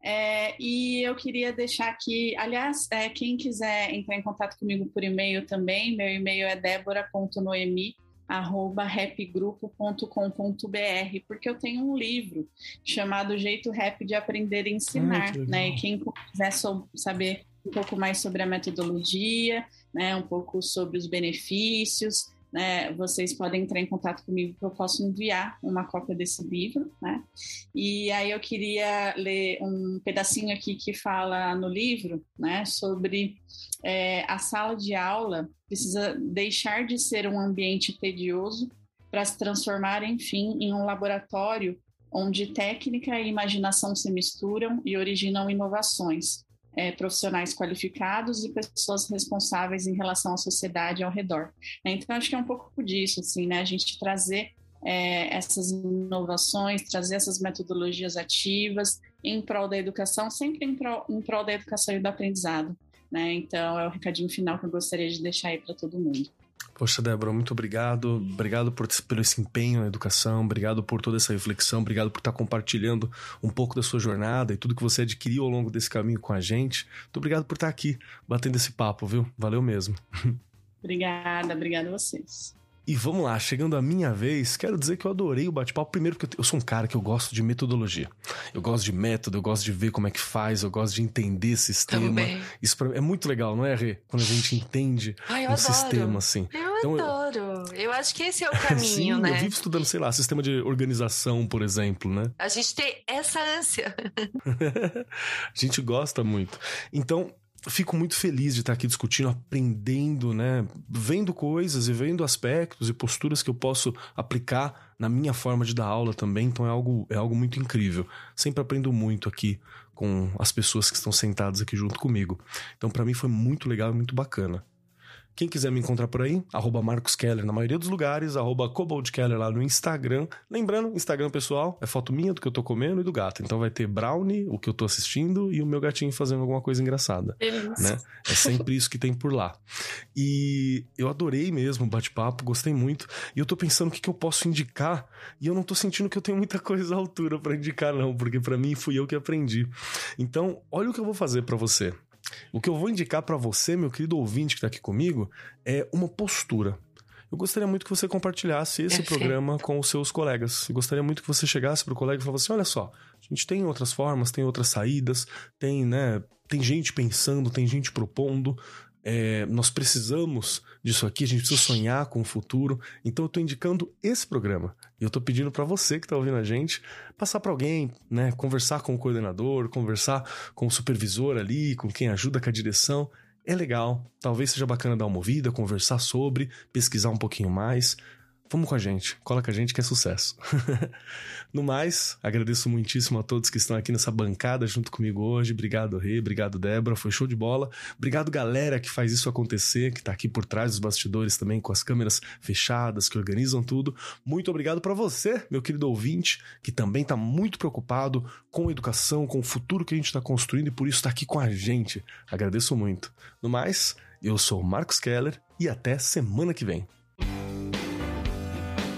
É, e eu queria deixar aqui, aliás, é, quem quiser entrar em contato comigo por e-mail também, meu e-mail é débora.noemi arroba rapgrupo.com.br, porque eu tenho um livro chamado Jeito Rap de Aprender e Ensinar, ah, né? E quem quiser saber um pouco mais sobre a metodologia, né? Um pouco sobre os benefícios, né, vocês podem entrar em contato comigo que eu posso enviar uma cópia desse livro, né? E aí eu queria ler um pedacinho aqui que fala no livro, né, sobre é, a sala de aula precisa deixar de ser um ambiente tedioso para se transformar, enfim, em um laboratório onde técnica e imaginação se misturam e originam inovações é, profissionais qualificados e pessoas responsáveis em relação à sociedade ao redor. Né? Então, acho que é um pouco disso, assim, né? A gente trazer é, essas inovações, trazer essas metodologias ativas em prol da educação, sempre em prol, em prol da educação e do aprendizado. Né? Então, é o recadinho final que eu gostaria de deixar aí para todo mundo. Poxa, Débora, muito obrigado. Obrigado por, pelo esse empenho na educação, obrigado por toda essa reflexão, obrigado por estar compartilhando um pouco da sua jornada e tudo que você adquiriu ao longo desse caminho com a gente. Muito obrigado por estar aqui batendo esse papo, viu? Valeu mesmo. Obrigada, obrigada a vocês. E vamos lá, chegando a minha vez, quero dizer que eu adorei o bate-papo. Primeiro, porque eu sou um cara que eu gosto de metodologia. Eu gosto de método, eu gosto de ver como é que faz, eu gosto de entender sistema. Também. Isso é muito legal, não é, Rê? Quando a gente entende Ai, um adoro. sistema, assim. Eu então, adoro. Eu... eu acho que esse é o caminho, Sim, né? Eu vivo estudando, sei lá, sistema de organização, por exemplo, né? A gente tem essa ânsia. a gente gosta muito. Então, fico muito feliz de estar aqui discutindo, aprendendo, né? Vendo coisas e vendo aspectos e posturas que eu posso aplicar na minha forma de dar aula também. Então é algo, é algo muito incrível. Sempre aprendo muito aqui com as pessoas que estão sentadas aqui junto comigo. Então para mim foi muito legal e muito bacana. Quem quiser me encontrar por aí, arroba Marcos Keller na maioria dos lugares, arroba Keller lá no Instagram. Lembrando, Instagram pessoal, é foto minha do que eu tô comendo e do gato. Então vai ter brownie, o que eu tô assistindo, e o meu gatinho fazendo alguma coisa engraçada. Né? É sempre isso que tem por lá. E eu adorei mesmo o bate-papo, gostei muito. E eu tô pensando o que, que eu posso indicar, e eu não tô sentindo que eu tenho muita coisa à altura para indicar, não, porque para mim fui eu que aprendi. Então, olha o que eu vou fazer para você. O que eu vou indicar para você, meu querido ouvinte que está aqui comigo, é uma postura. Eu gostaria muito que você compartilhasse esse programa com os seus colegas. Eu gostaria muito que você chegasse para o colega e falasse assim: olha só, a gente tem outras formas, tem outras saídas, tem, né, tem gente pensando, tem gente propondo. É, nós precisamos disso aqui, a gente precisa sonhar com o futuro. Então eu estou indicando esse programa. E eu estou pedindo para você que está ouvindo a gente passar para alguém, né? Conversar com o coordenador, conversar com o supervisor ali, com quem ajuda com a direção. é legal. Talvez seja bacana dar uma ouvida, conversar sobre, pesquisar um pouquinho mais. Vamos com a gente, cola com a gente que é sucesso. no mais, agradeço muitíssimo a todos que estão aqui nessa bancada junto comigo hoje. Obrigado, Rê, obrigado, Débora, foi show de bola. Obrigado, galera, que faz isso acontecer, que tá aqui por trás dos bastidores também, com as câmeras fechadas, que organizam tudo. Muito obrigado para você, meu querido ouvinte, que também tá muito preocupado com a educação, com o futuro que a gente tá construindo e por isso tá aqui com a gente. Agradeço muito. No mais, eu sou o Marcos Keller e até semana que vem.